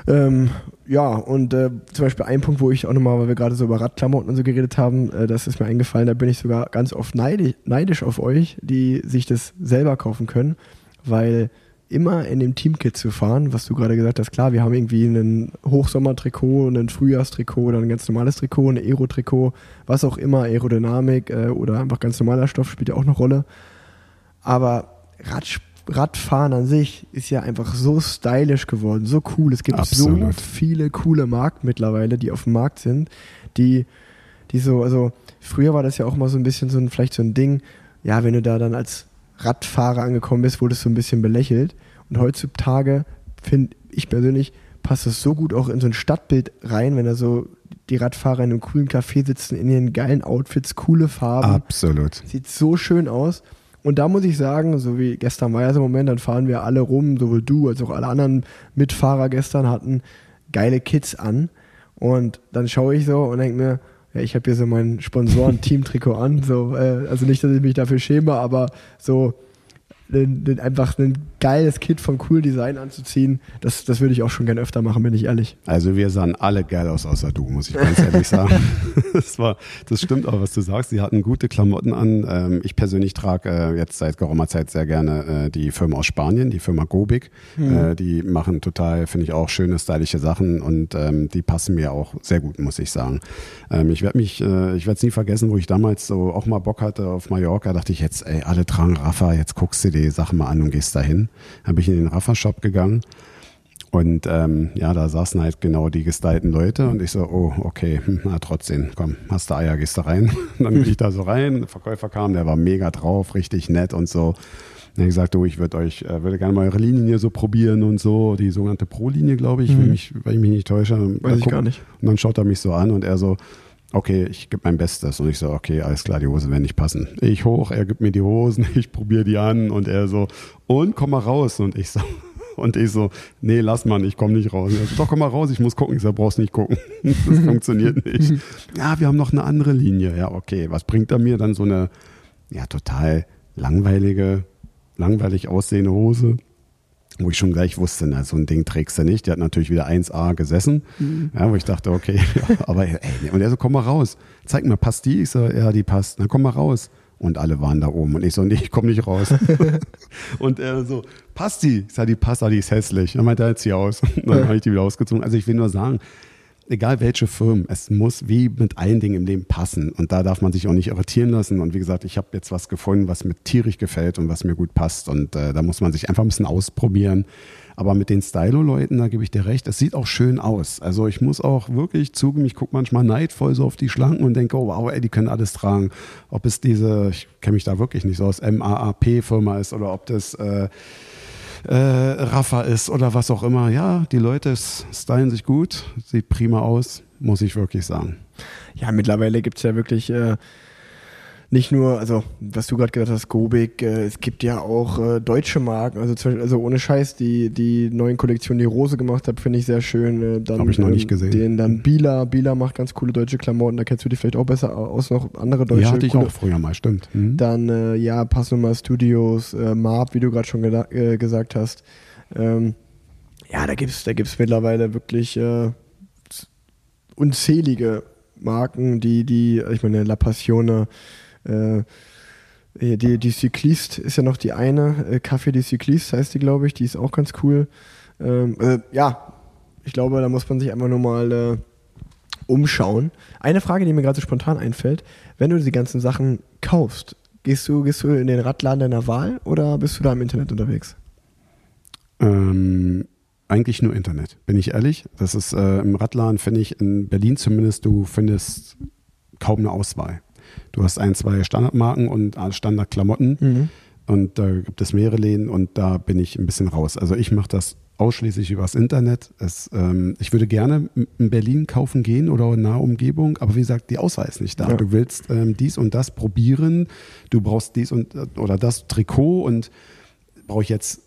Ähm, ja, und äh, zum Beispiel ein Punkt, wo ich auch nochmal, weil wir gerade so über Radklamotten und so geredet haben, äh, das ist mir eingefallen, da bin ich sogar ganz oft neidisch, neidisch auf euch, die sich das selber kaufen können, weil immer in dem Teamkit zu fahren, was du gerade gesagt hast. Klar, wir haben irgendwie ein Hochsommertrikot, ein Frühjahrstrikot oder ein ganz normales Trikot, ein Aero-Trikot, was auch immer, Aerodynamik äh, oder einfach ganz normaler Stoff spielt ja auch eine Rolle. Aber Rad, Radfahren an sich ist ja einfach so stylisch geworden, so cool. Es gibt Absolut. so viele coole Marken mittlerweile, die auf dem Markt sind, die, die so, also früher war das ja auch mal so ein bisschen so ein, vielleicht so ein Ding, ja, wenn du da dann als Radfahrer angekommen bist, wurdest du ein bisschen belächelt. Und heutzutage finde ich persönlich, passt das so gut auch in so ein Stadtbild rein, wenn da so die Radfahrer in einem coolen Café sitzen, in ihren geilen Outfits, coole Farben. Absolut. Sieht so schön aus. Und da muss ich sagen, so wie gestern war ja so ein Moment, dann fahren wir alle rum, sowohl du als auch alle anderen Mitfahrer gestern hatten geile Kits an. Und dann schaue ich so und denke mir, ja, ich habe hier so mein Sponsoren-Team-Trikot an. So, äh, also nicht, dass ich mich dafür schäme, aber so einfach ein geiles Kit vom Cool Design anzuziehen, das, das würde ich auch schon gern öfter machen, bin ich ehrlich. Also wir sahen alle geil aus, außer du, muss ich ganz ehrlich sagen. das, war, das stimmt auch, was du sagst. Sie hatten gute Klamotten an. Ähm, ich persönlich trage äh, jetzt seit geraumer Zeit sehr gerne äh, die Firma aus Spanien, die Firma Gobic. Hm. Die machen total, finde ich auch schöne, stylische Sachen und ähm, die passen mir auch sehr gut, muss ich sagen. Ähm, ich werde mich, ich werde es nie vergessen, wo ich damals so auch mal Bock hatte auf Mallorca, dachte ich jetzt, ey, alle tragen Rafa, jetzt guckst du dir die Sachen mal an und gehst dahin. Dann bin ich in den Rafa-Shop gegangen und ähm, ja, da saßen halt genau die gestylten Leute und ich so, oh, okay, hm, na trotzdem, komm, hast du Eier, gehst du rein. dann bin ich da so rein, der Verkäufer kam, der war mega drauf, richtig nett und so. Dann habe ich gesagt, oh, ich würde euch, äh, würde gerne mal eure Linien hier so probieren und so, die sogenannte Pro-Linie, glaube ich, mhm. wenn, mich, wenn ich mich nicht täusche. Weiß ich gar nicht. Und dann schaut er mich so an und er so, okay, ich gebe mein Bestes. Und ich so, okay, alles klar, die Hosen werden nicht passen. Ich hoch, er gibt mir die Hosen, ich probiere die an und er so, und komm mal raus. Und ich so, und ich so, nee, lass mal, ich komme nicht raus. So, Doch, komm mal raus, ich muss gucken. Ich so, brauchst nicht gucken. Das funktioniert nicht. Ja, wir haben noch eine andere Linie. Ja, okay, was bringt er mir dann so eine, ja, total langweilige, langweilig aussehende Hose? Wo ich schon gleich wusste, na, so ein Ding trägst du nicht. Der hat natürlich wieder 1A gesessen, mhm. ja, wo ich dachte, okay, aber ey, und er so, komm mal raus, zeig mir, passt die? Ich so, ja, die passt, dann komm mal raus. Und alle waren da oben und ich so, nee, ich komm nicht raus. und er so, passt die? Ich sag, die passt, aber die ist hässlich. Dann meinte er, jetzt hier aus. Und dann habe ich die wieder ausgezogen. Also ich will nur sagen, egal welche Firmen, es muss wie mit allen Dingen im Leben passen. Und da darf man sich auch nicht irritieren lassen. Und wie gesagt, ich habe jetzt was gefunden, was mir tierisch gefällt und was mir gut passt. Und äh, da muss man sich einfach ein bisschen ausprobieren. Aber mit den Stylo-Leuten, da gebe ich dir recht, es sieht auch schön aus. Also ich muss auch wirklich zugeben, ich gucke manchmal neidvoll so auf die Schlanken und denke, oh wow, ey, die können alles tragen. Ob es diese, ich kenne mich da wirklich nicht so aus, MAAP-Firma ist oder ob das... Äh, äh, Rafa ist oder was auch immer. Ja, die Leute stylen sich gut, sieht prima aus, muss ich wirklich sagen. Ja, mittlerweile gibt es ja wirklich äh, nicht nur, also was du gerade gesagt hast, Gobik, äh, es gibt ja auch äh, deutsche Marken, also, also ohne Scheiß, die, die neuen Kollektionen, die Rose gemacht hat, finde ich sehr schön. Äh, dann, Habe ich noch nicht gesehen. Den, dann Bila, Bila macht ganz coole deutsche Klamotten, da kennst du dich vielleicht auch besser aus, noch andere deutsche. Ja, hatte ich auch früher mal, stimmt. Mhm. Dann, äh, ja, Passnummer Studios, äh, Marb, wie du gerade schon äh, gesagt hast. Ähm, ja, da gibt's, da gibt's mittlerweile wirklich äh, unzählige Marken, die, die, ich meine, La Passione, äh, die, die Cyclist ist ja noch die eine, äh, Café de Cyclist heißt die, glaube ich, die ist auch ganz cool. Ähm, äh, ja, ich glaube, da muss man sich einfach nur mal äh, umschauen. Eine Frage, die mir gerade so spontan einfällt, wenn du die ganzen Sachen kaufst, gehst du, gehst du in den Radladen deiner Wahl oder bist du da im Internet unterwegs? Ähm, eigentlich nur Internet, bin ich ehrlich. Das ist äh, im Radladen, finde ich, in Berlin zumindest, du findest kaum eine Auswahl. Du hast ein, zwei Standardmarken und Standardklamotten. Mhm. Und da gibt es mehrere Läden und da bin ich ein bisschen raus. Also ich mache das ausschließlich übers Internet. Es, ähm, ich würde gerne in Berlin kaufen gehen oder in naher Umgebung, aber wie gesagt, die Auswahl ist nicht da. Ja. Du willst ähm, dies und das probieren, du brauchst dies und oder das Trikot und brauche ich jetzt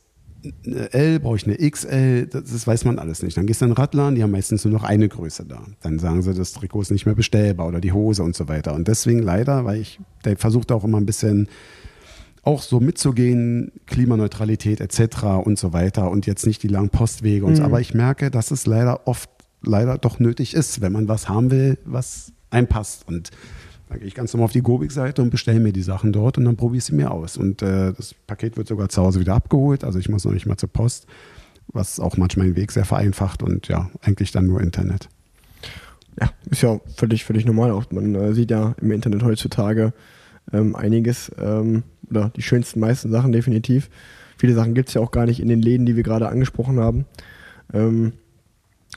eine L, brauche ich eine XL, das, das, weiß man alles nicht. Dann gehst du in den Radladen, die haben meistens nur noch eine Größe da. Dann sagen sie, das Trikot ist nicht mehr bestellbar oder die Hose und so weiter. Und deswegen leider, weil ich, der versucht auch immer ein bisschen auch so mitzugehen, Klimaneutralität etc. und so weiter und jetzt nicht die langen Postwege und mhm. so. Aber ich merke, dass es leider oft leider doch nötig ist, wenn man was haben will, was einpasst. Und Dann gehe ich ganz normal auf die Gobik-Seite und bestelle mir die Sachen dort und dann probiere ich sie mir aus. Und äh, das Paket wird sogar zu Hause wieder abgeholt, also ich muss noch nicht mal zur Post, was auch manchmal den Weg sehr vereinfacht und ja, eigentlich dann nur Internet. Ja, ist ja völlig, völlig normal. Auch man äh, sieht ja im Internet heutzutage ähm, einiges ähm, oder die schönsten, meisten Sachen definitiv. Viele Sachen gibt es ja auch gar nicht in den Läden, die wir gerade angesprochen haben. Ähm,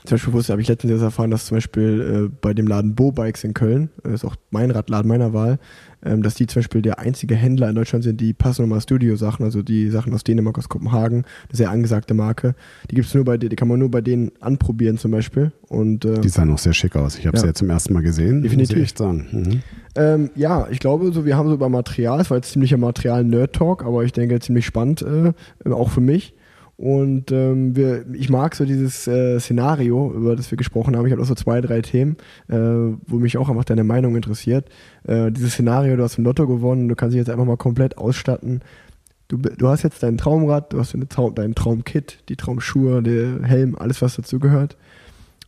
zum Beispiel wusste, habe ich letztens jetzt erfahren, dass zum Beispiel äh, bei dem Laden Bo Bikes in Köln, das ist auch mein Radladen meiner Wahl, ähm, dass die zum Beispiel der einzige Händler in Deutschland sind, die Passnummer Studio Sachen, also die Sachen aus Dänemark, aus Kopenhagen, eine sehr angesagte Marke. Die gibt's nur bei die kann man nur bei denen anprobieren zum Beispiel. Und, äh, die sahen auch sehr schick aus. Ich habe ja. sie ja zum ersten Mal gesehen. Definitiv. Muss ich echt sagen. Mhm. Ähm, ja, ich glaube, so wir haben so über Material, es war jetzt ziemlicher Material-Nerd-Talk, aber ich denke ziemlich spannend, äh, auch für mich. Und ähm, wir, ich mag so dieses äh, Szenario, über das wir gesprochen haben. Ich habe auch so zwei, drei Themen, äh, wo mich auch einfach deine Meinung interessiert. Äh, dieses Szenario, du hast im Lotto gewonnen, du kannst dich jetzt einfach mal komplett ausstatten. Du, du hast jetzt dein Traumrad, du hast Traum, dein Traumkit, die Traumschuhe, der Helm, alles, was dazu gehört.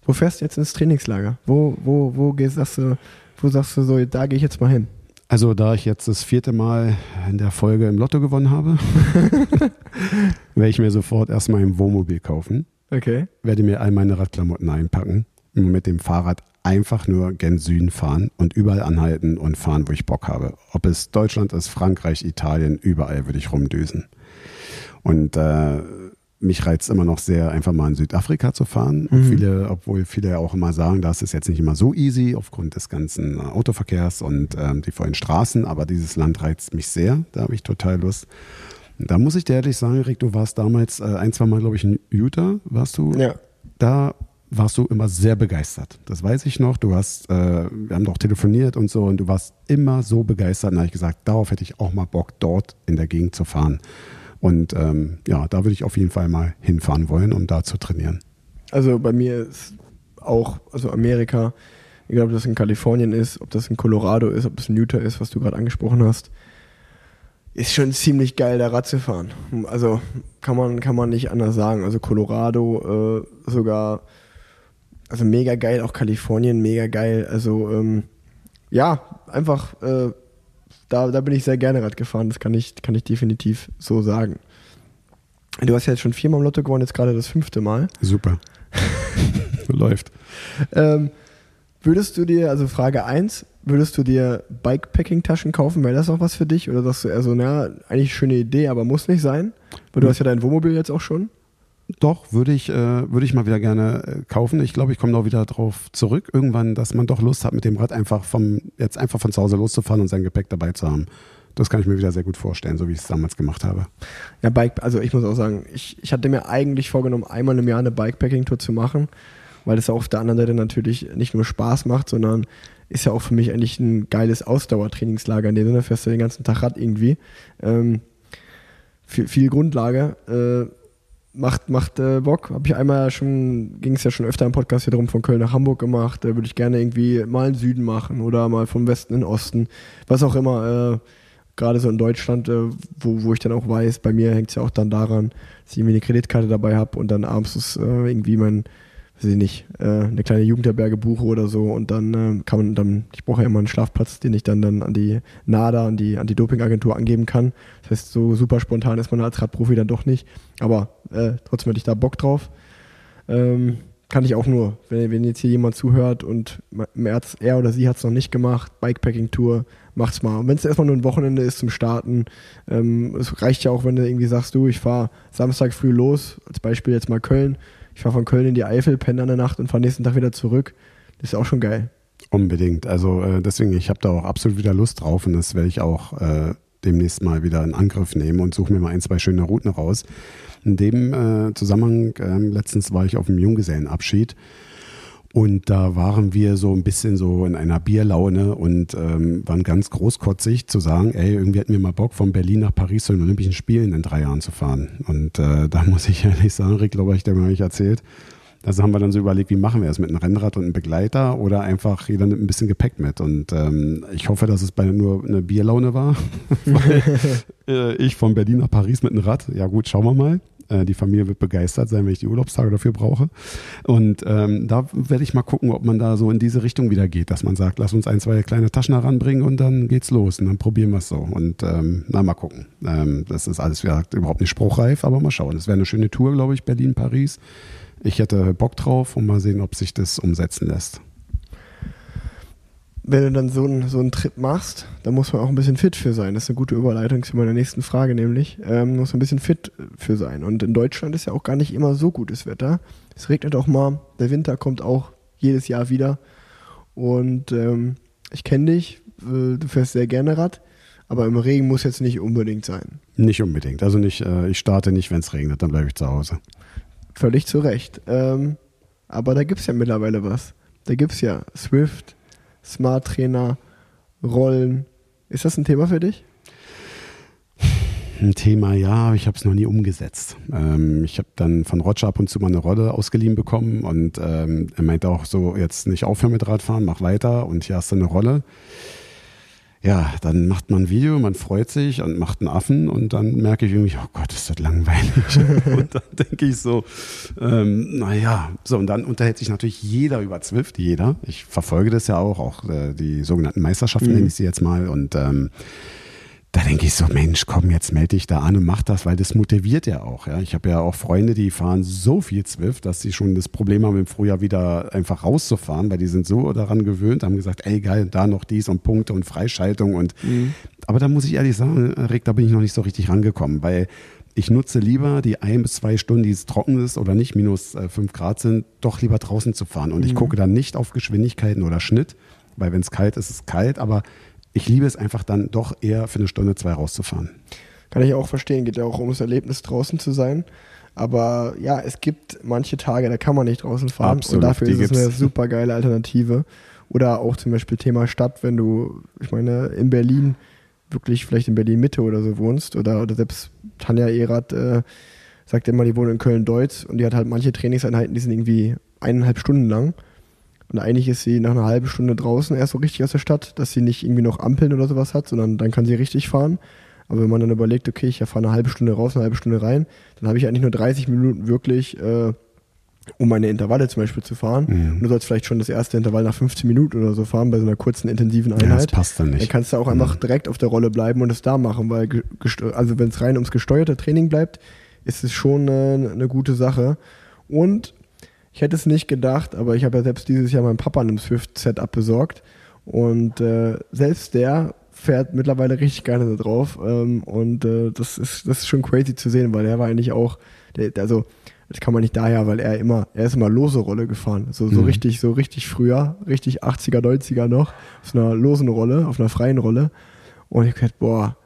Wo fährst du jetzt ins Trainingslager? Wo, wo, wo gehst, sagst du, wo sagst du so, da gehe ich jetzt mal hin? Also da ich jetzt das vierte Mal in der Folge im Lotto gewonnen habe, werde ich mir sofort erstmal ein Wohnmobil kaufen. Okay. Werde mir all meine Radklamotten einpacken und mit dem Fahrrad einfach nur gen Süden fahren und überall anhalten und fahren, wo ich Bock habe. Ob es Deutschland ist, Frankreich, Italien, überall würde ich rumdüsen. Und äh, mich reizt immer noch sehr, einfach mal in Südafrika zu fahren. Mhm. Viele, obwohl viele ja auch immer sagen, das ist jetzt nicht immer so easy aufgrund des ganzen Autoverkehrs und ähm, die vollen Straßen, aber dieses Land reizt mich sehr. Da habe ich total Lust. Da muss ich dir ehrlich sagen, Rick, du warst damals äh, ein, zwei Mal, glaube ich, in Utah, warst du? Ja. Da warst du immer sehr begeistert. Das weiß ich noch. Du hast, äh, wir haben doch telefoniert und so und du warst immer so begeistert. Und da habe ich gesagt, darauf hätte ich auch mal Bock, dort in der Gegend zu fahren. Und ähm, ja, da würde ich auf jeden Fall mal hinfahren wollen, um da zu trainieren. Also bei mir ist auch, also Amerika, egal ob das in Kalifornien ist, ob das in Colorado ist, ob das in Utah ist, was du gerade angesprochen hast, ist schon ziemlich geil, da Rad zu fahren. Also kann man, kann man nicht anders sagen. Also Colorado äh, sogar, also mega geil, auch Kalifornien mega geil. Also ähm, ja, einfach äh, da, da bin ich sehr gerne Rad gefahren, das kann ich, kann ich definitiv so sagen. Du hast ja jetzt schon viermal im Lotto gewonnen, jetzt gerade das fünfte Mal. Super. Läuft. Ähm, würdest du dir, also Frage 1, würdest du dir Bikepacking-Taschen kaufen? Wäre das auch was für dich? Oder sagst du eher so, naja, eigentlich schöne Idee, aber muss nicht sein? Weil du hm. hast ja dein Wohnmobil jetzt auch schon. Doch, würde ich, äh, würde ich mal wieder gerne äh, kaufen. Ich glaube, ich komme noch wieder drauf zurück, irgendwann, dass man doch Lust hat, mit dem Rad einfach vom, jetzt einfach von zu Hause loszufahren und sein Gepäck dabei zu haben. Das kann ich mir wieder sehr gut vorstellen, so wie ich es damals gemacht habe. Ja, Bike, also ich muss auch sagen, ich, ich hatte mir eigentlich vorgenommen, einmal im Jahr eine Bikepacking-Tour zu machen, weil das auf der anderen Seite natürlich nicht nur Spaß macht, sondern ist ja auch für mich eigentlich ein geiles Ausdauertrainingslager. In dem Sinne fährst du den ganzen Tag Rad irgendwie. Ähm, viel, viel Grundlage. Äh, macht, macht äh, Bock. Habe ich einmal schon, ging es ja schon öfter im Podcast hier drum, von Köln nach Hamburg gemacht. Da würde ich gerne irgendwie mal in Süden machen oder mal vom Westen in den Osten. Was auch immer. Äh, Gerade so in Deutschland, äh, wo, wo ich dann auch weiß, bei mir hängt es ja auch dann daran, dass ich irgendwie eine Kreditkarte dabei habe und dann abends ist, äh, irgendwie mein weiß ich nicht, äh, eine kleine Jugendherberge buche oder so und dann äh, kann man dann, ich brauche ja immer einen Schlafplatz, den ich dann, dann an die NADA, an die Anti-Doping-Agentur angeben kann. Das heißt, so super spontan ist man als Radprofi dann doch nicht. Aber äh, trotzdem hätte ich da Bock drauf. Ähm, kann ich auch nur, wenn, wenn jetzt hier jemand zuhört und März, er oder sie hat es noch nicht gemacht, Bikepacking-Tour, macht's mal. Und wenn es erstmal nur ein Wochenende ist zum Starten, ähm, es reicht ja auch, wenn du irgendwie sagst, du, ich fahre Samstag früh los, als Beispiel jetzt mal Köln, ich fahre von Köln in die Eifel, penne an der Nacht und fahre nächsten Tag wieder zurück. Das ist auch schon geil. Unbedingt. Also äh, deswegen, ich habe da auch absolut wieder Lust drauf und das werde ich auch äh, demnächst mal wieder in Angriff nehmen und suche mir mal ein, zwei schöne Routen raus. In dem äh, Zusammenhang, äh, letztens war ich auf dem Junggesellenabschied und da waren wir so ein bisschen so in einer Bierlaune und ähm, waren ganz großkotzig zu sagen, ey, irgendwie hätten wir mal Bock, von Berlin nach Paris zu den Olympischen Spielen in drei Jahren zu fahren. Und äh, da muss ich ehrlich sagen, Rick, glaube ich, der mir nicht erzählt. Also haben wir dann so überlegt, wie machen wir es mit einem Rennrad und einem Begleiter oder einfach jeder nimmt ein bisschen Gepäck mit. Und ähm, ich hoffe, dass es bei nur eine Bierlaune war, weil äh, ich von Berlin nach Paris mit einem Rad, ja gut, schauen wir mal. Äh, die Familie wird begeistert sein, wenn ich die Urlaubstage dafür brauche. Und ähm, da werde ich mal gucken, ob man da so in diese Richtung wieder geht, dass man sagt, lass uns ein, zwei kleine Taschen heranbringen und dann geht's los. Und dann probieren wir es so. Und ähm, na, mal gucken. Ähm, das ist alles, wie überhaupt nicht spruchreif, aber mal schauen. Es wäre eine schöne Tour, glaube ich, Berlin, Paris. Ich hätte Bock drauf und mal sehen, ob sich das umsetzen lässt wenn du dann so einen, so einen Trip machst, dann muss man auch ein bisschen fit für sein. Das ist eine gute Überleitung zu meiner nächsten Frage, nämlich. Ähm, muss ein bisschen fit für sein. Und in Deutschland ist ja auch gar nicht immer so gutes Wetter. Es regnet auch mal, der Winter kommt auch jedes Jahr wieder. Und ähm, ich kenne dich, äh, du fährst sehr gerne Rad, aber im Regen muss jetzt nicht unbedingt sein. Nicht unbedingt. Also nicht, äh, ich starte nicht, wenn es regnet, dann bleibe ich zu Hause. Völlig zu Recht. Ähm, aber da gibt es ja mittlerweile was. Da gibt es ja Swift, Smart Trainer, Rollen. Ist das ein Thema für dich? Ein Thema, ja, ich habe es noch nie umgesetzt. Ähm, ich habe dann von Roger ab und zu mal eine Rolle ausgeliehen bekommen und ähm, er meinte auch so, jetzt nicht aufhören mit Radfahren, mach weiter und hier hast du eine Rolle ja, dann macht man ein Video, man freut sich und macht einen Affen und dann merke ich irgendwie, oh Gott, ist das langweilig. und dann denke ich so, ähm, naja, so und dann unterhält sich natürlich jeder über Zwift, jeder. Ich verfolge das ja auch, auch äh, die sogenannten Meisterschaften mhm. nenne ich sie jetzt mal und ähm, da denke ich so, Mensch, komm, jetzt melde dich da an und mach das, weil das motiviert ja auch. Ja. Ich habe ja auch Freunde, die fahren so viel Zwift, dass sie schon das Problem haben, im Frühjahr wieder einfach rauszufahren, weil die sind so daran gewöhnt, haben gesagt, ey geil, da noch dies und Punkte und Freischaltung und mhm. aber da muss ich ehrlich sagen, Rick, da bin ich noch nicht so richtig rangekommen, weil ich nutze lieber die ein bis zwei Stunden, die es trocken ist oder nicht, minus äh, fünf Grad sind, doch lieber draußen zu fahren. Und mhm. ich gucke dann nicht auf Geschwindigkeiten oder Schnitt, weil wenn es kalt ist, ist es kalt, aber ich liebe es einfach dann doch eher für eine Stunde, zwei rauszufahren. Kann ich auch verstehen, geht ja auch ums Erlebnis draußen zu sein. Aber ja, es gibt manche Tage, da kann man nicht draußen fahren Absolut, und dafür ist es eine super geile Alternative. Oder auch zum Beispiel Thema Stadt, wenn du, ich meine, in Berlin, wirklich vielleicht in Berlin Mitte oder so wohnst oder, oder selbst Tanja Erath äh, sagt immer, die wohnt in Köln-Deutz und die hat halt manche Trainingseinheiten, die sind irgendwie eineinhalb Stunden lang. Und eigentlich ist sie nach einer halben Stunde draußen erst so richtig aus der Stadt, dass sie nicht irgendwie noch Ampeln oder sowas hat, sondern dann kann sie richtig fahren. Aber wenn man dann überlegt, okay, ich fahre eine halbe Stunde raus, eine halbe Stunde rein, dann habe ich eigentlich nur 30 Minuten wirklich, äh, um meine Intervalle zum Beispiel zu fahren. Mhm. Und du sollst vielleicht schon das erste Intervall nach 15 Minuten oder so fahren, bei so einer kurzen, intensiven Einheit. Ja, das passt dann nicht. Dann kannst du auch einfach mhm. direkt auf der Rolle bleiben und es da machen, weil, also wenn es rein ums gesteuerte Training bleibt, ist es schon eine, eine gute Sache. Und ich hätte es nicht gedacht, aber ich habe ja selbst dieses Jahr meinem Papa ein Swift-Setup besorgt. Und äh, selbst der fährt mittlerweile richtig gerne da drauf. Ähm, und äh, das, ist, das ist schon crazy zu sehen, weil er war eigentlich auch, der, also das kann man nicht daher, weil er immer, er ist immer lose Rolle gefahren. So, so mhm. richtig, so richtig früher, richtig 80er, 90er noch, auf einer losen Rolle, auf einer freien Rolle. Und ich gedacht, boah,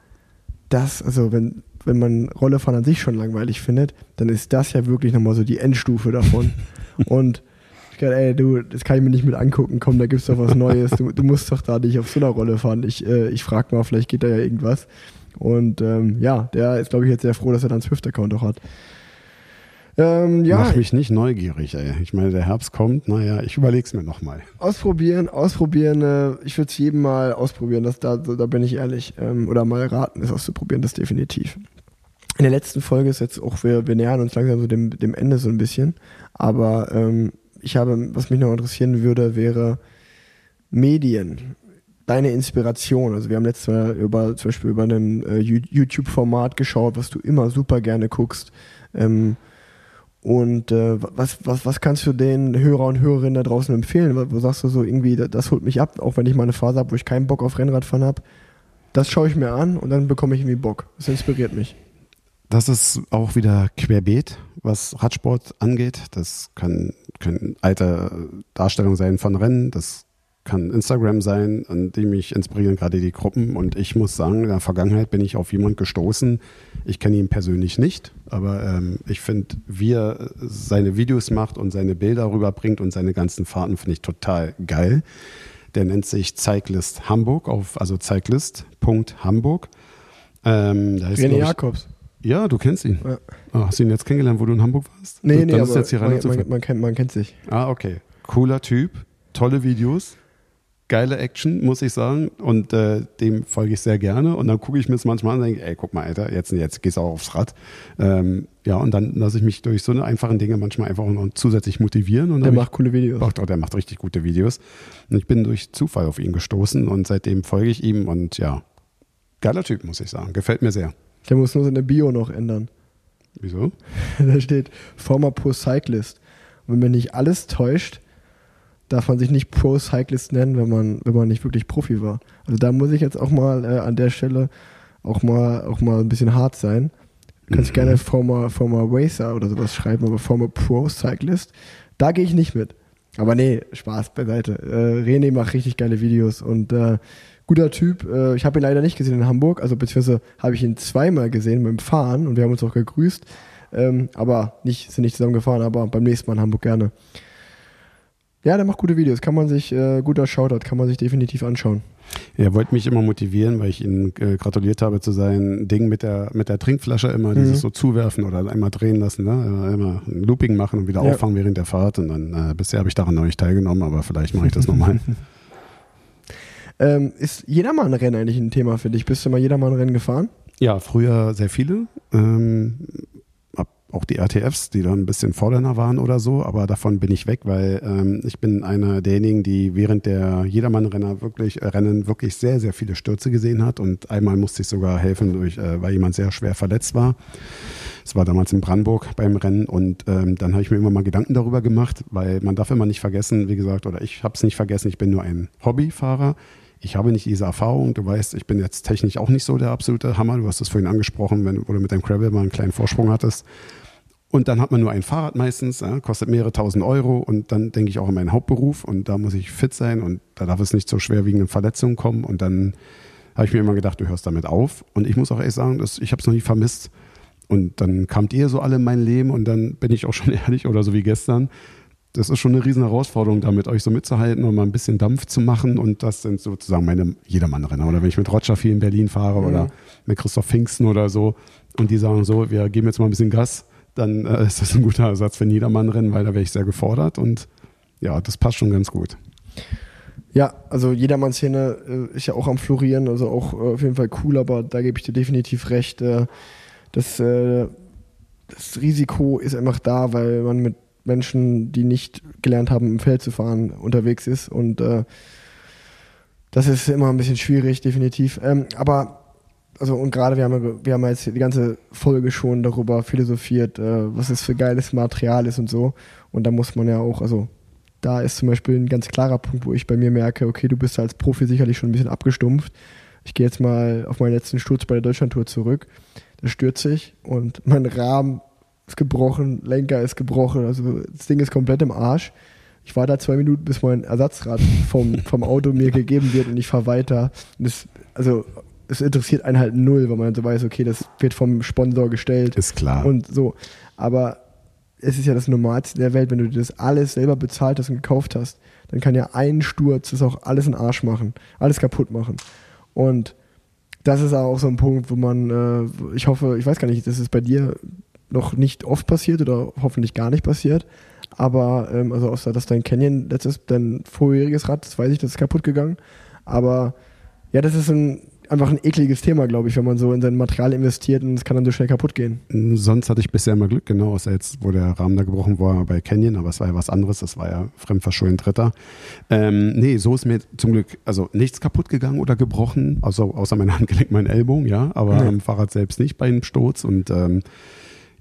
das, also wenn, wenn man Rollefahren an sich schon langweilig findet, dann ist das ja wirklich nochmal so die Endstufe davon. Und ich dachte, ey, du, das kann ich mir nicht mit angucken, komm, da gibt's doch was Neues. Du, du musst doch da nicht auf so einer Rolle fahren. Ich, äh, ich frag mal, vielleicht geht da ja irgendwas. Und ähm, ja, der ist, glaube ich, jetzt sehr froh, dass er dann einen Swift-Account auch hat. Ähm, ja. Mach mich nicht neugierig, ey. Ich meine, der Herbst kommt, naja, ich überleg's mir nochmal. Ausprobieren, ausprobieren, äh, ich würde es jedem mal ausprobieren, das, da, da bin ich ehrlich. Ähm, oder mal raten, es auszuprobieren, das definitiv. In der letzten Folge ist jetzt auch, wir, wir nähern uns langsam so dem, dem Ende so ein bisschen. Aber ähm, ich habe, was mich noch interessieren würde, wäre Medien. Deine Inspiration. Also wir haben letztes Mal über zum Beispiel über ein äh, YouTube-Format geschaut, was du immer super gerne guckst. Ähm, und äh, was, was, was kannst du den Hörer und Hörerinnen da draußen empfehlen? Wo sagst du so irgendwie, das, das holt mich ab, auch wenn ich mal eine Phase habe, wo ich keinen Bock auf Rennradfahren habe. Das schaue ich mir an und dann bekomme ich irgendwie Bock. Das inspiriert mich. Das ist auch wieder querbeet, was Radsport angeht. Das kann, können alte Darstellungen sein von Rennen, das kann Instagram sein, an dem mich inspirieren gerade die Gruppen. Und ich muss sagen, in der Vergangenheit bin ich auf jemanden gestoßen. Ich kenne ihn persönlich nicht, aber ähm, ich finde, wie er seine Videos macht und seine Bilder rüberbringt und seine ganzen Fahrten, finde ich total geil. Der nennt sich Cyclist Hamburg, auf, also cyclist.hamburg. Ähm, da René Jakobs. Ja, du kennst ihn. Ja. Oh, hast du ihn jetzt kennengelernt, wo du in Hamburg warst? Nee, Dann nee, ist jetzt hier man, man, man, kennt, man kennt sich. Ah, okay. Cooler Typ, tolle Videos. Geile Action, muss ich sagen. Und äh, dem folge ich sehr gerne. Und dann gucke ich mir es manchmal an und denke, ey, guck mal, Alter, jetzt, jetzt gehst du auch aufs Rad. Ähm, ja, und dann lasse ich mich durch so eine einfachen Dinge manchmal einfach noch zusätzlich motivieren. Und der macht coole Videos. Auch, der macht richtig gute Videos. Und ich bin durch Zufall auf ihn gestoßen und seitdem folge ich ihm. Und ja, geiler Typ, muss ich sagen. Gefällt mir sehr. Der muss nur seine Bio noch ändern. Wieso? da steht Former Pro Cyclist. Und wenn mir nicht alles täuscht, darf man sich nicht Pro Cyclist nennen, wenn man, wenn man nicht wirklich Profi war. Also da muss ich jetzt auch mal äh, an der Stelle auch mal, auch mal ein bisschen hart sein. Du kannst mhm. gerne Former, Former Racer oder sowas schreiben, aber Former Pro Cyclist, da gehe ich nicht mit. Aber nee, Spaß beiseite. Äh, René macht richtig geile Videos und äh, guter Typ. Äh, ich habe ihn leider nicht gesehen in Hamburg, also beziehungsweise habe ich ihn zweimal gesehen beim Fahren und wir haben uns auch gegrüßt. Ähm, aber nicht, sind nicht zusammen gefahren, aber beim nächsten Mal in Hamburg gerne. Ja, der macht gute Videos, kann man sich, äh, guter Shoutout, kann man sich definitiv anschauen. Er wollte mich immer motivieren, weil ich ihm äh, gratuliert habe zu seinem Ding mit der, mit der Trinkflasche immer, mhm. dieses so zuwerfen oder einmal drehen lassen, ne? immer ein Looping machen und wieder ja. auffangen während der Fahrt. Und dann, äh, bisher habe ich daran noch nicht teilgenommen, aber vielleicht mache ich das nochmal. ähm, ist Jedermann-Rennen eigentlich ein Thema für dich? Bist du mal Jedermann-Rennen gefahren? Ja, früher sehr viele. Ähm, auch die RTFs, die dann ein bisschen fordernder waren oder so, aber davon bin ich weg, weil ähm, ich bin einer derjenigen, die während der Jedermann-Renner wirklich äh, Rennen wirklich sehr, sehr viele Stürze gesehen hat und einmal musste ich sogar helfen, durch, äh, weil jemand sehr schwer verletzt war. Das war damals in Brandenburg beim Rennen und ähm, dann habe ich mir immer mal Gedanken darüber gemacht, weil man darf immer nicht vergessen, wie gesagt, oder ich habe es nicht vergessen, ich bin nur ein Hobbyfahrer ich habe nicht diese Erfahrung. Du weißt, ich bin jetzt technisch auch nicht so der absolute Hammer. Du hast es vorhin angesprochen, wenn, wo du mit deinem Gravel mal einen kleinen Vorsprung hattest. Und dann hat man nur ein Fahrrad meistens, ja, kostet mehrere tausend Euro. Und dann denke ich auch an meinen Hauptberuf und da muss ich fit sein und da darf es nicht zu schwerwiegenden Verletzungen kommen. Und dann habe ich mir immer gedacht, du hörst damit auf. Und ich muss auch ehrlich sagen, dass ich habe es noch nie vermisst. Und dann kamt ihr so alle in mein Leben und dann bin ich auch schon ehrlich oder so wie gestern, das ist schon eine riesen Herausforderung, da mit euch so mitzuhalten und mal ein bisschen Dampf zu machen. Und das sind sozusagen meine Jedermann-Renner. Oder wenn ich mit Roger viel in Berlin fahre mhm. oder mit Christoph Pfingsten oder so und die sagen so, wir geben jetzt mal ein bisschen Gas, dann äh, ist das ein guter Ersatz für ein Jedermann-Rennen, weil da wäre ich sehr gefordert und ja, das passt schon ganz gut. Ja, also Jedermann-Szene äh, ist ja auch am Florieren, also auch äh, auf jeden Fall cool, aber da gebe ich dir definitiv recht. Äh, das, äh, das Risiko ist einfach da, weil man mit Menschen, die nicht gelernt haben, im Feld zu fahren, unterwegs ist. Und äh, das ist immer ein bisschen schwierig, definitiv. Ähm, aber, also und gerade wir haben, wir haben jetzt die ganze Folge schon darüber philosophiert, äh, was es für geiles Material ist und so. Und da muss man ja auch, also da ist zum Beispiel ein ganz klarer Punkt, wo ich bei mir merke, okay, du bist als Profi sicherlich schon ein bisschen abgestumpft. Ich gehe jetzt mal auf meinen letzten Sturz bei der Deutschlandtour zurück. Da stürze ich und mein Rahmen ist gebrochen, Lenker ist gebrochen, also das Ding ist komplett im Arsch. Ich war da zwei Minuten, bis mein Ersatzrad vom, vom Auto mir gegeben wird und ich fahre weiter. Das, also es interessiert einen halt null, weil man so weiß, okay, das wird vom Sponsor gestellt. Ist klar. Und so. Aber es ist ja das Normalste der Welt, wenn du dir das alles selber bezahlt hast und gekauft hast, dann kann ja ein Sturz das auch alles in den Arsch machen, alles kaputt machen. Und das ist auch so ein Punkt, wo man, äh, ich hoffe, ich weiß gar nicht, das ist bei dir noch nicht oft passiert oder hoffentlich gar nicht passiert. Aber, ähm, also außer dass dein Canyon letztes, dein vorheriges Rad, das weiß ich, das ist kaputt gegangen. Aber ja, das ist ein, einfach ein ekliges Thema, glaube ich, wenn man so in sein Material investiert und es kann dann so schnell kaputt gehen. Sonst hatte ich bisher immer Glück, genau, außer jetzt, wo der Rahmen da gebrochen war bei Canyon, aber es war ja was anderes, das war ja fremdverschulden Dritter. Ähm, nee, so ist mir zum Glück, also nichts kaputt gegangen oder gebrochen, also außer mein Handgelenk, mein Ellbogen, ja, aber ja. am Fahrrad selbst nicht bei einem Sturz und ähm,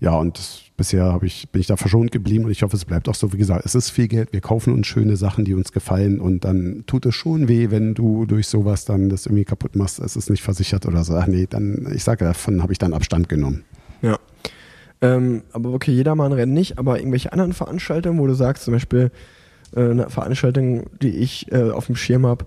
ja, und das, bisher ich, bin ich da verschont geblieben und ich hoffe, es bleibt auch so. Wie gesagt, es ist viel Geld, wir kaufen uns schöne Sachen, die uns gefallen und dann tut es schon weh, wenn du durch sowas dann das irgendwie kaputt machst, es ist nicht versichert oder so. Ach nee, dann, ich sage, davon habe ich dann Abstand genommen. Ja. Ähm, aber okay, jedermann rennt nicht, aber irgendwelche anderen Veranstaltungen, wo du sagst, zum Beispiel äh, eine Veranstaltung, die ich äh, auf dem Schirm habe,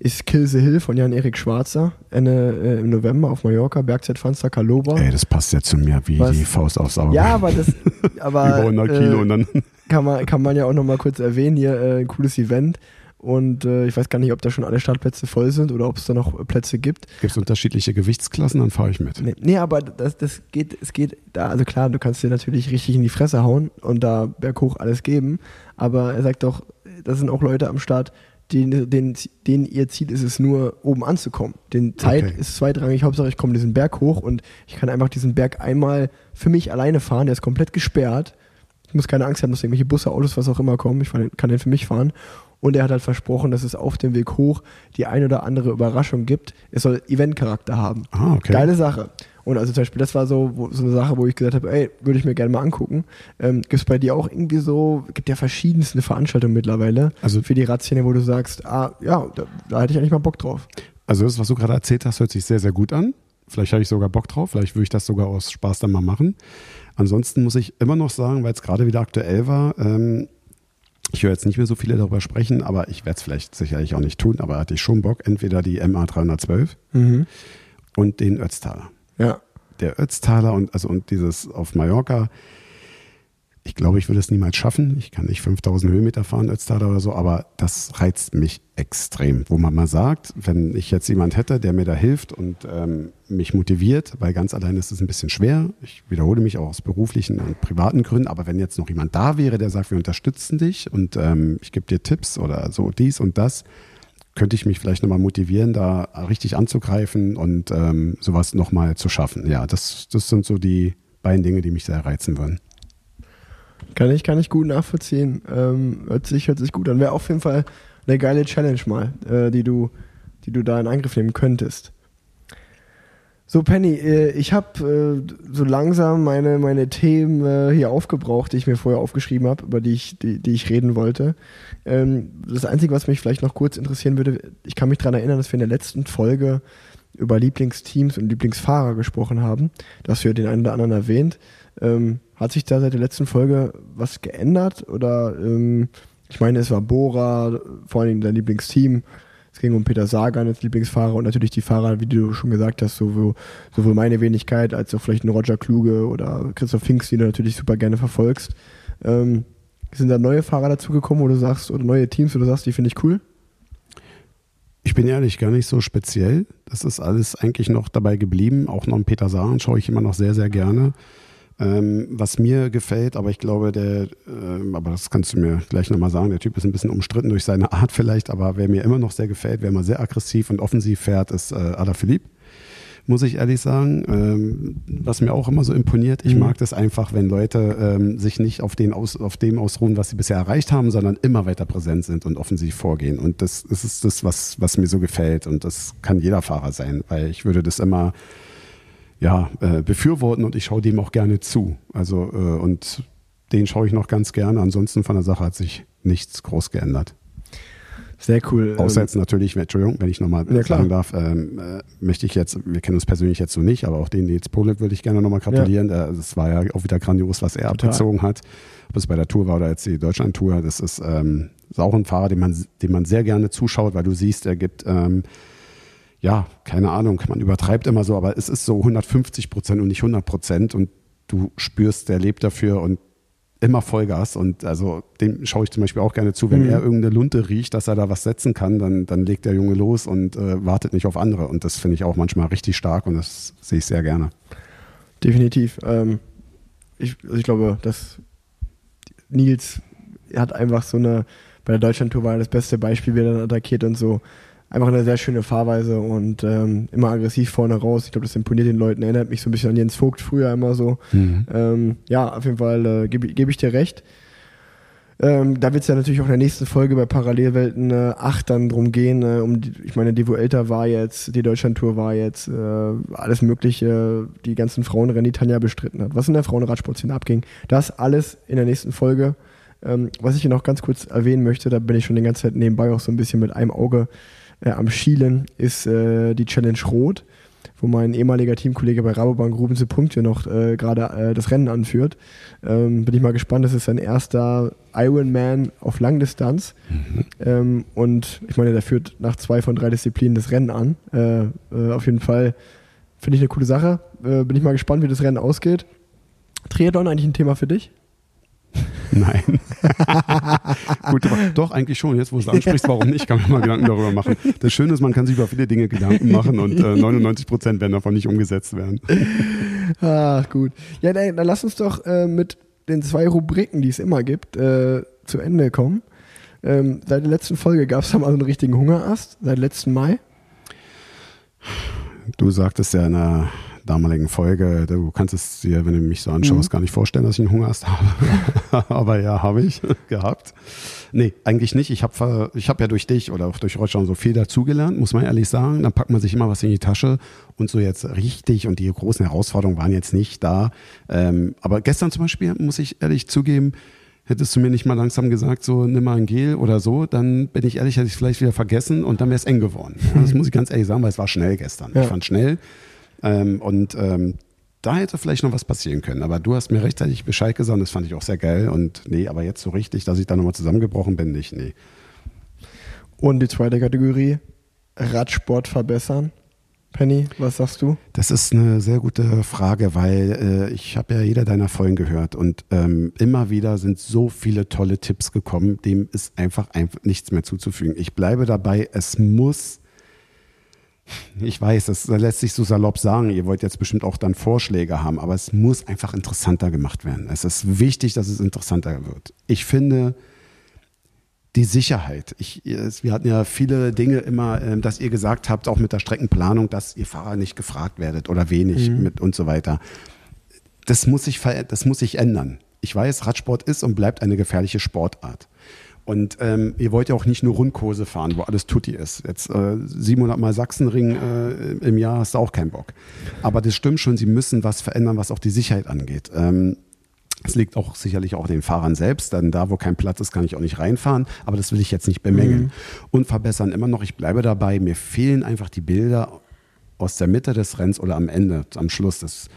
ist Kill the Hill von Jan-Erik Schwarzer Ende, äh, im November auf Mallorca, Bergzeitfanzer Kaloba. Ey, das passt ja zu mir wie Was? die Faust aufs Auge. Ja, aber das aber, Über 100 Kilo äh, und dann kann man, kann man ja auch nochmal kurz erwähnen, hier äh, ein cooles Event. Und äh, ich weiß gar nicht, ob da schon alle Startplätze voll sind oder ob es da noch Plätze gibt. Gibt es unterschiedliche Gewichtsklassen, dann fahre ich mit. Nee, nee, aber das, das geht, es geht da, also klar, du kannst dir natürlich richtig in die Fresse hauen und da berghoch alles geben. Aber er sagt doch, da sind auch Leute am Start, den, den, den ihr Ziel ist es nur, oben anzukommen. Den Zeit Okay. ist zweitrangig, Hauptsache ich komme diesen Berg hoch und ich kann einfach diesen Berg einmal für mich alleine fahren, der ist komplett gesperrt. Ich muss keine Angst haben, dass irgendwelche Busse, Autos, was auch immer kommen. Ich kann den für mich fahren. Und er hat halt versprochen, dass es auf dem Weg hoch die ein oder andere Überraschung gibt. Es soll Eventcharakter haben. Ah, okay. Geile Sache. Und also zum Beispiel, das war so, wo, so eine Sache, wo ich gesagt habe, ey, würde ich mir gerne mal angucken. Ähm, gibt es bei dir auch irgendwie so, gibt ja verschiedenste Veranstaltungen mittlerweile Also- für die Radszene, wo du sagst, ah, ja, da, da hätte ich eigentlich mal Bock drauf. Also das, was du gerade erzählt hast, hört sich sehr, sehr gut an. Vielleicht habe ich sogar Bock drauf. Vielleicht würde ich das sogar aus Spaß dann mal machen. Ansonsten muss ich immer noch sagen, weil es gerade wieder aktuell war, ähm, ich höre jetzt nicht mehr so viele darüber sprechen, aber ich werde es vielleicht sicherlich auch nicht tun, aber hatte ich schon Bock, entweder die MA 312 und den Ötztaler. Ja. Der Ötztaler und, also, und dieses auf Mallorca, ich glaube, ich würde es niemals schaffen. Ich kann nicht 5000 Höhenmeter fahren, Ötztaler oder so, aber das reizt mich extrem. Wo man mal sagt, wenn ich jetzt jemand hätte, der mir da hilft und ähm, mich motiviert, weil ganz allein ist es ein bisschen schwer. Ich wiederhole mich auch aus beruflichen und privaten Gründen, aber wenn jetzt noch jemand da wäre, der sagt, wir unterstützen dich und ähm, ich gebe dir Tipps oder so dies und das, könnte ich mich vielleicht nochmal motivieren, da richtig anzugreifen und ähm, sowas nochmal zu schaffen. Ja, das, das sind so die beiden Dinge, die mich sehr reizen würden. Kann ich, kann ich gut nachvollziehen. Ähm, hört, sich, hört sich gut an. Wäre auf jeden Fall eine geile Challenge mal, äh, die, du, die du da in Angriff nehmen könntest. So, Penny, äh, ich habe äh, so langsam meine, meine Themen äh, hier aufgebraucht, die ich mir vorher aufgeschrieben habe, über die ich, die, die ich reden wollte. Ähm, das Einzige, was mich vielleicht noch kurz interessieren würde, ich kann mich daran erinnern, dass wir in der letzten Folge über Lieblingsteams und Lieblingsfahrer gesprochen haben. Du ja den einen oder anderen erwähnt. Ähm, hat sich da seit der letzten Folge was geändert? Oder ähm, ich meine, es war Bora, vor allen Dingen dein Lieblingsteam. Es ging um Peter Sagan als Lieblingsfahrer und natürlich die Fahrer, wie du schon gesagt hast, sowohl, sowohl meine Wenigkeit als auch vielleicht ein Roger Kluge oder Christoph Finks, die du natürlich super gerne verfolgst. Ähm, sind da neue Fahrer dazugekommen, wo du sagst, oder neue Teams, wo du sagst, die finde ich cool? Ich bin ehrlich, gar nicht so speziell. Das ist alles eigentlich noch dabei geblieben. Auch noch einen Peter Sahan schaue ich immer noch sehr, sehr gerne. Ähm, was mir gefällt, aber ich glaube, der, ähm, aber das kannst du mir gleich nochmal sagen, der Typ ist ein bisschen umstritten durch seine Art vielleicht, aber wer mir immer noch sehr gefällt, wer mal sehr aggressiv und offensiv fährt, ist äh, Ada Philipp. Muss ich ehrlich sagen. Ähm, was mir auch immer so imponiert, ich Mhm. mag das einfach, wenn Leute ähm, sich nicht auf, den aus, auf dem ausruhen, was sie bisher erreicht haben, sondern immer weiter präsent sind und offensiv vorgehen. Und das, das ist das, was, was mir so gefällt. Und das kann jeder Fahrer sein, weil ich würde das immer ja, äh, befürworten und ich schaue dem auch gerne zu. Also äh, und den schaue ich noch ganz gerne. Ansonsten von der Sache hat sich nichts groß geändert. Sehr cool. Außer Ähm, jetzt natürlich, wenn- Entschuldigung, wenn ich nochmal Ja, sagen darf, ähm, äh, möchte ich jetzt, wir kennen uns persönlich jetzt so nicht, aber auch den Nils Polip würde ich gerne nochmal gratulieren. Äh, Es war ja auch wieder grandios, was er Total. abgezogen hat. Ob es bei der Tour war oder jetzt die Deutschland-Tour, das ist, ähm, ist auch ein Fahrer, dem man, dem man sehr gerne zuschaut, weil du siehst, er gibt ähm, ja, keine Ahnung, man übertreibt immer so, aber es ist so 150 Prozent und nicht 100 Prozent und du spürst, der lebt dafür und immer Vollgas und also dem schaue ich zum Beispiel auch gerne zu, wenn Mhm. er irgendeine Lunte riecht, dass er da was setzen kann, dann, dann legt der Junge los und äh, wartet nicht auf andere und das finde ich auch manchmal richtig stark und das sehe ich sehr gerne. Definitiv. Ähm, ich, also ich glaube, dass Nils hat einfach so eine, bei der Deutschlandtour war er das beste Beispiel, wie er dann attackiert und so. Einfach eine sehr schöne Fahrweise und ähm, immer aggressiv vorne raus. Ich glaube, das imponiert den Leuten, erinnert mich so ein bisschen an Jens Vogt früher immer so. Ähm, ja, auf jeden Fall äh, gebe geb ich dir recht. Ähm, da wird es ja natürlich auch in der nächsten Folge bei Parallelwelten äh, 8 dann drum gehen. Äh, um die, ich meine, die Vuelta war jetzt, die Deutschlandtour war jetzt, äh, alles Mögliche, die ganzen Frauenrennen, die Tanja bestritten hat. Was in der Frauenradsportszene abging. Das alles in der nächsten Folge. Ähm, was ich hier noch ganz kurz erwähnen möchte, da bin ich schon die ganze Zeit nebenbei auch so ein bisschen mit einem Auge äh, am Schielen, ist äh, die Challenge Rot, wo mein ehemaliger Teamkollege bei Rabobank Ruben Punkte noch äh, gerade äh, das Rennen anführt. Ähm, bin ich mal gespannt, das ist sein erster Ironman auf Langdistanz. Ähm, und ich meine, der führt nach zwei von drei Disziplinen das Rennen an. Äh, äh, auf jeden Fall finde ich eine coole Sache. Bin ich mal gespannt, wie das Rennen ausgeht. Triathlon eigentlich ein Thema für dich? Nein. Gut, aber doch, eigentlich schon. Jetzt, wo du es ansprichst, warum nicht, kann man mal Gedanken darüber machen. Das Schöne ist, man kann sich über viele Dinge Gedanken machen und äh, 99 Prozent werden davon nicht umgesetzt werden. Ach, gut. Ja, dann, dann lass uns doch äh, mit den zwei Rubriken, die es immer gibt, äh, zu Ende kommen. Ähm, seit der letzten Folge gab es da mal so einen richtigen Hungerast, seit letzten Mai. Du sagtest ja in der damaligen Folge, du kannst es dir, wenn du mich so anschaust, mhm. gar nicht vorstellen, dass ich einen Hungerast habe. Aber ja, habe ich gehabt. Nee, eigentlich nicht. Ich habe ich hab ja durch dich oder auch durch Roger so viel dazugelernt, muss man ehrlich sagen. Dann packt man sich immer was in die Tasche und so jetzt richtig und die großen Herausforderungen waren jetzt nicht da. Ähm, aber gestern zum Beispiel, muss ich ehrlich zugeben, hättest du mir nicht mal langsam gesagt, so nimm mal ein Gel oder so, dann bin ich ehrlich, hätte ich es vielleicht wieder vergessen und dann wäre es eng geworden. Ja, das muss ich ganz ehrlich sagen, weil es war schnell gestern. Ja. Ich fand schnell. Ähm, und ähm, da hätte vielleicht noch was passieren können. Aber du hast mir rechtzeitig Bescheid gesagt, das fand ich auch sehr geil. Und nee, aber jetzt so richtig, dass ich da nochmal zusammengebrochen bin, nicht, nee. Und die zweite Kategorie, Radsport verbessern. Penny, was sagst du? Das ist eine sehr gute Frage, weil äh, ich habe ja jeder deiner Folgen gehört und ähm, immer wieder sind so viele tolle Tipps gekommen, dem ist einfach, einfach nichts mehr zuzufügen. Ich bleibe dabei, es muss ich weiß, das lässt sich so salopp sagen. Ihr wollt jetzt bestimmt auch dann Vorschläge haben, aber es muss einfach interessanter gemacht werden. Es ist wichtig, dass es interessanter wird. Ich finde die Sicherheit. Ich, wir hatten ja viele Dinge immer, ähm, dass ihr gesagt habt, auch mit der Streckenplanung, dass ihr Fahrer nicht gefragt werdet oder wenig mhm. mit und so weiter. Das muss sich, das muss sich ändern. Ich weiß, Radsport ist und bleibt eine gefährliche Sportart. Und ähm, ihr wollt ja auch nicht nur Rundkurse fahren, wo alles Tutti ist. Jetzt äh, 700 Mal Sachsenring äh, im Jahr hast du auch keinen Bock. Aber das stimmt schon, sie müssen was verändern, was auch die Sicherheit angeht. Ähm, es liegt auch sicherlich auch den Fahrern selbst, denn da, wo kein Platz ist, kann ich auch nicht reinfahren. Aber das will ich jetzt nicht bemängeln. Mhm. Und verbessern immer noch, ich bleibe dabei, mir fehlen einfach die Bilder aus der Mitte des Rennens oder am Ende, am Schluss des,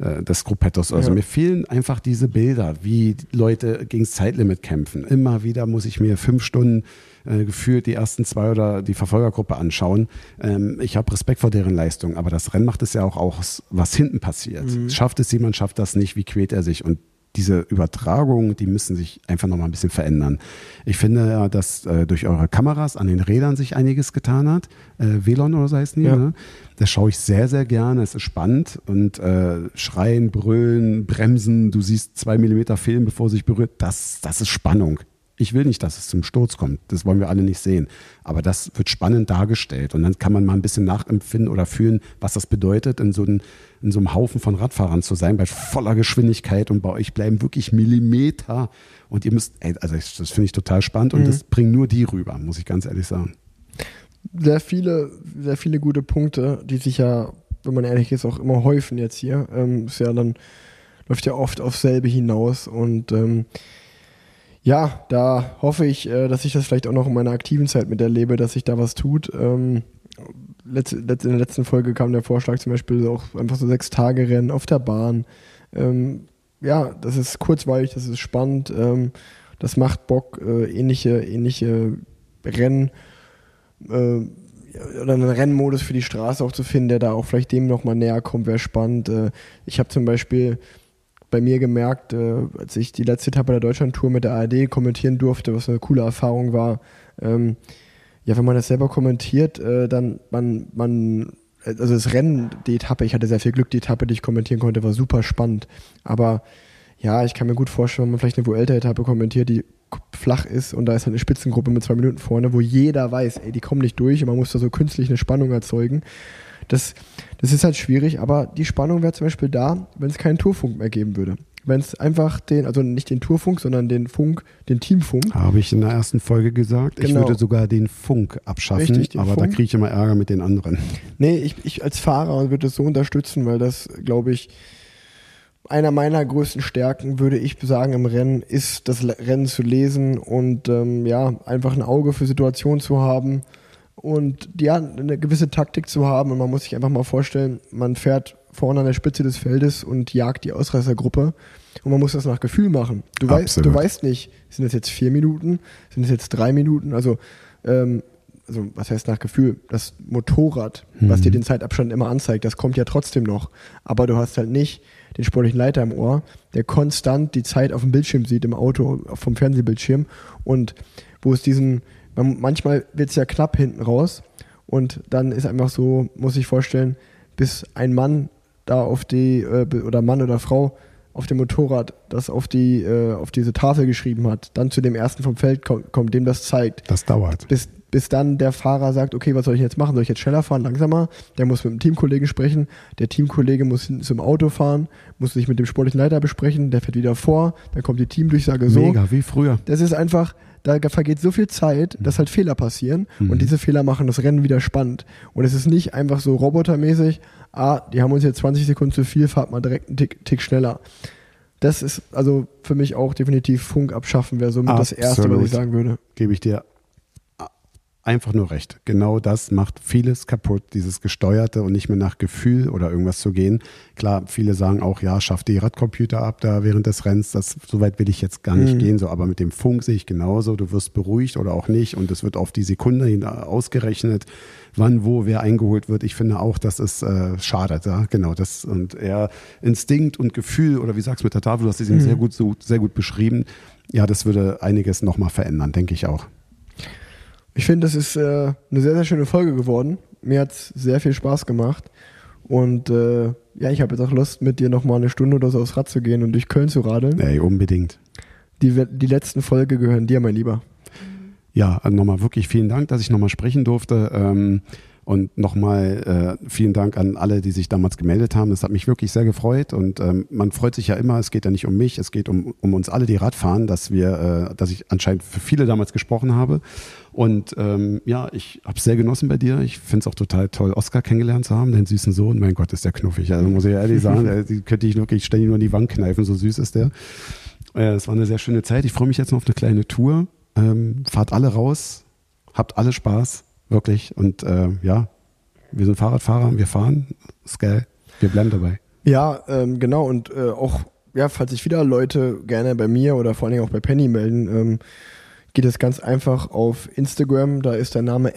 äh, des Gruppettos. Also ja. mir fehlen einfach diese Bilder, wie Leute gegen das Zeitlimit kämpfen. Immer wieder muss ich mir fünf Stunden äh, gefühlt die ersten zwei oder die Verfolgergruppe anschauen. Ähm, ich habe Respekt vor deren Leistung, aber das Rennen macht es ja auch aus, was hinten passiert. Mhm. Schafft es jemand, schafft das nicht, wie quält er sich? Und diese Übertragungen, die müssen sich einfach noch mal ein bisschen verändern. Ich finde ja, dass äh, durch eure Kameras an den Rädern sich einiges getan hat. Äh, Velon oder so heißt die, ja. ne? Das schaue ich sehr, sehr gerne. Es ist spannend und äh, schreien, brüllen, bremsen. Du siehst zwei Millimeter fehlen, bevor sich berührt. Das, das ist Spannung. Ich will nicht, dass es zum Sturz kommt. Das wollen wir alle nicht sehen. Aber das wird spannend dargestellt. Und dann kann man mal ein bisschen nachempfinden oder fühlen, was das bedeutet, in so, ein, in so einem Haufen von Radfahrern zu sein, bei voller Geschwindigkeit. Und bei euch bleiben wirklich Millimeter. Und ihr müsst, ey, also das finde ich total spannend. Und mhm. das bringen nur die rüber, muss ich ganz ehrlich sagen. Sehr viele, sehr viele gute Punkte, die sich ja, wenn man ehrlich ist, auch immer häufen jetzt hier. Ähm, ist ja dann, läuft ja oft auf selbe hinaus. Und ähm, ja, da hoffe ich, äh, dass ich das vielleicht auch noch in meiner aktiven Zeit miterlebe, dass sich da was tut. Ähm, in der letzten Folge kam der Vorschlag zum Beispiel auch einfach so sechs Tage Rennen auf der Bahn. Ähm, ja, das ist kurzweilig, das ist spannend, ähm, das macht Bock, äh, ähnliche, ähnliche Rennen äh, oder einen Rennmodus für die Straße auch zu finden, der da auch vielleicht dem nochmal näher kommt, wäre spannend. ich habe zum Beispiel bei mir gemerkt, äh, als ich die letzte Etappe der Deutschlandtour mit der ARD kommentieren durfte, was eine coole Erfahrung war. Ähm, ja, wenn man das selber kommentiert, äh, dann man, man, also das Rennen, die Etappe, ich hatte sehr viel Glück, die Etappe, die ich kommentieren konnte, war super spannend. Aber ja, ich kann mir gut vorstellen, wenn man vielleicht eine Vuelta-Etappe kommentiert, die flach ist und da ist halt eine Spitzengruppe mit zwei Minuten vorne, wo jeder weiß, ey, die kommen nicht durch und man muss da so künstlich eine Spannung erzeugen. Das, das ist halt schwierig, aber die Spannung wäre zum Beispiel da, wenn es keinen Tourfunk mehr geben würde. Wenn es einfach den, also nicht den Tourfunk, sondern den Funk, den Teamfunk. Habe ich in der ersten Folge gesagt. Genau. Ich würde sogar den Funk abschaffen, Richtig, aber Funk. da kriege ich immer Ärger mit den anderen. Nee, ich, ich als Fahrer würde es so unterstützen, weil das, glaube ich, einer meiner größten Stärken, würde ich sagen, im Rennen ist, das Rennen zu lesen und ähm, ja, einfach ein Auge für Situationen zu haben und ja, eine gewisse Taktik zu haben. Und man muss sich einfach mal vorstellen, man fährt vorne an der Spitze des Feldes und jagt die Ausreißergruppe. Und man muss das nach Gefühl machen. Du, weißt, du weißt nicht, sind das jetzt vier Minuten, sind das jetzt drei Minuten? Also, ähm, also was heißt nach Gefühl? Das Motorrad, mhm. was dir den Zeitabstand immer anzeigt, das kommt ja trotzdem noch. Aber du hast halt nicht den sportlichen Leiter im Ohr, der konstant die Zeit auf dem Bildschirm sieht, im Auto, vom Fernsehbildschirm. Und wo es diesen, manchmal wird es ja knapp hinten raus und dann ist einfach so, muss ich vorstellen, bis ein Mann da auf die, äh, oder Mann oder Frau auf dem Motorrad das auf, die, äh, auf diese Tafel geschrieben hat, dann zu dem ersten vom Feld kommt, dem das zeigt. Das dauert. Bis, bis dann der Fahrer sagt, okay, was soll ich jetzt machen? Soll ich jetzt schneller fahren, langsamer? Der muss mit dem Teamkollegen sprechen. Der Teamkollege muss zum Auto fahren, muss sich mit dem sportlichen Leiter besprechen. Der fährt wieder vor. Dann kommt die Teamdurchsage so. Mega, wie früher. Das ist einfach, da vergeht so viel Zeit, dass halt Fehler passieren. Mhm. Und diese Fehler machen das Rennen wieder spannend. Und es ist nicht einfach so robotermäßig, ah, die haben uns jetzt 20 Sekunden zu viel, fahrt mal direkt einen Tick, Tick schneller. Das ist also für mich auch definitiv Funk abschaffen, wäre somit das Erste, was ich sagen würde. Gebe ich dir einfach nur recht. Genau das macht vieles kaputt, dieses Gesteuerte und nicht mehr nach Gefühl oder irgendwas zu gehen. Klar, viele sagen auch, ja, schaff die Radcomputer ab da während des Rennens. Das, so weit will ich jetzt gar nicht mhm. gehen, so, aber mit dem Funk sehe ich genauso. Du wirst beruhigt oder auch nicht und es wird auf die Sekunde hin ausgerechnet, wann, wo, wer eingeholt wird. Ich finde auch, dass es äh, schadet, ja, genau. Das und eher Instinkt und Gefühl oder wie sagst du mit der Tafel, du hast es mhm. sehr gut, so, sehr gut beschrieben. Ja, das würde einiges nochmal verändern, denke ich auch. Ich finde, das ist äh, eine sehr, sehr schöne Folge geworden. Mir hat es sehr viel Spaß gemacht. Und äh, ja, ich habe jetzt auch Lust, mit dir nochmal eine Stunde oder so aufs Rad zu gehen und durch Köln zu radeln. Ey, unbedingt. Die, die letzten Folge gehören dir, mein Lieber. Ja, nochmal wirklich vielen Dank, dass ich nochmal sprechen durfte. Ähm, und nochmal äh, vielen Dank an alle, die sich damals gemeldet haben. Das hat mich wirklich sehr gefreut. Und ähm, man freut sich ja immer, es geht ja nicht um mich, es geht um, um uns alle, die Radfahren, dass wir, äh, dass ich anscheinend für viele damals gesprochen habe. Und ähm, ja, ich habe es sehr genossen bei dir. Ich finde es auch total toll, Oscar kennengelernt zu haben, deinen süßen Sohn. Mein Gott, ist der knuffig. Also muss ich ehrlich sagen, könnte ich wirklich ständig nur in die Wand kneifen, so süß ist der. Äh, es war eine sehr schöne Zeit. Ich freue mich jetzt noch auf eine kleine Tour. Ähm, fahrt alle raus, habt alle Spaß, wirklich. Und äh, ja, wir sind Fahrradfahrer, wir fahren, ist geil. Wir bleiben dabei. Ja, ähm, genau. Und äh, auch, ja, falls sich wieder Leute gerne bei mir oder vor allen Dingen auch bei Penny melden, ähm, geht es ganz einfach auf Instagram. Da ist der Name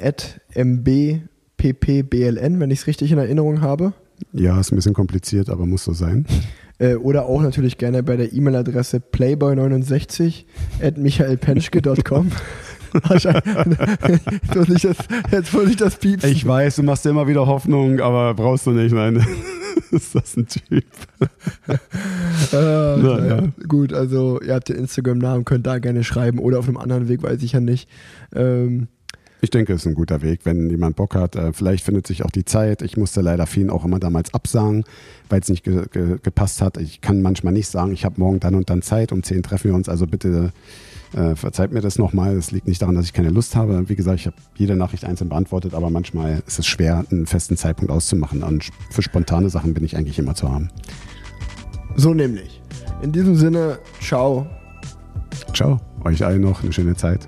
mbpppbln, wenn ich es richtig in Erinnerung habe. Ja, ist ein bisschen kompliziert, aber muss so sein. Äh, oder auch natürlich gerne bei der E-Mail-Adresse playboy69 at michaelpenschke.com. jetzt, jetzt wollte ich das piepsen. Ich weiß, du machst dir immer wieder Hoffnung, aber brauchst du nicht, nein. ist das ein Typ? äh, Na, ja. Gut, also ihr habt den Instagram-Namen, könnt da gerne schreiben oder auf einem anderen Weg, weiß ich ja nicht. Ähm, ich denke, es ist ein guter Weg, wenn jemand Bock hat. Äh, vielleicht findet sich auch die Zeit. Ich musste leider vielen auch immer damals absagen, weil es nicht ge ge gepasst hat. Ich kann manchmal nicht sagen, ich habe morgen dann und dann Zeit. Um zehn treffen wir uns. Also bitte äh, verzeiht mir das nochmal. Es liegt nicht daran, dass ich keine Lust habe. Wie gesagt, ich habe jede Nachricht einzeln beantwortet, aber manchmal ist es schwer, einen festen Zeitpunkt auszumachen. Und für spontane Sachen bin ich eigentlich immer zu haben. So nämlich. In diesem Sinne, ciao. Ciao. Euch allen noch eine schöne Zeit.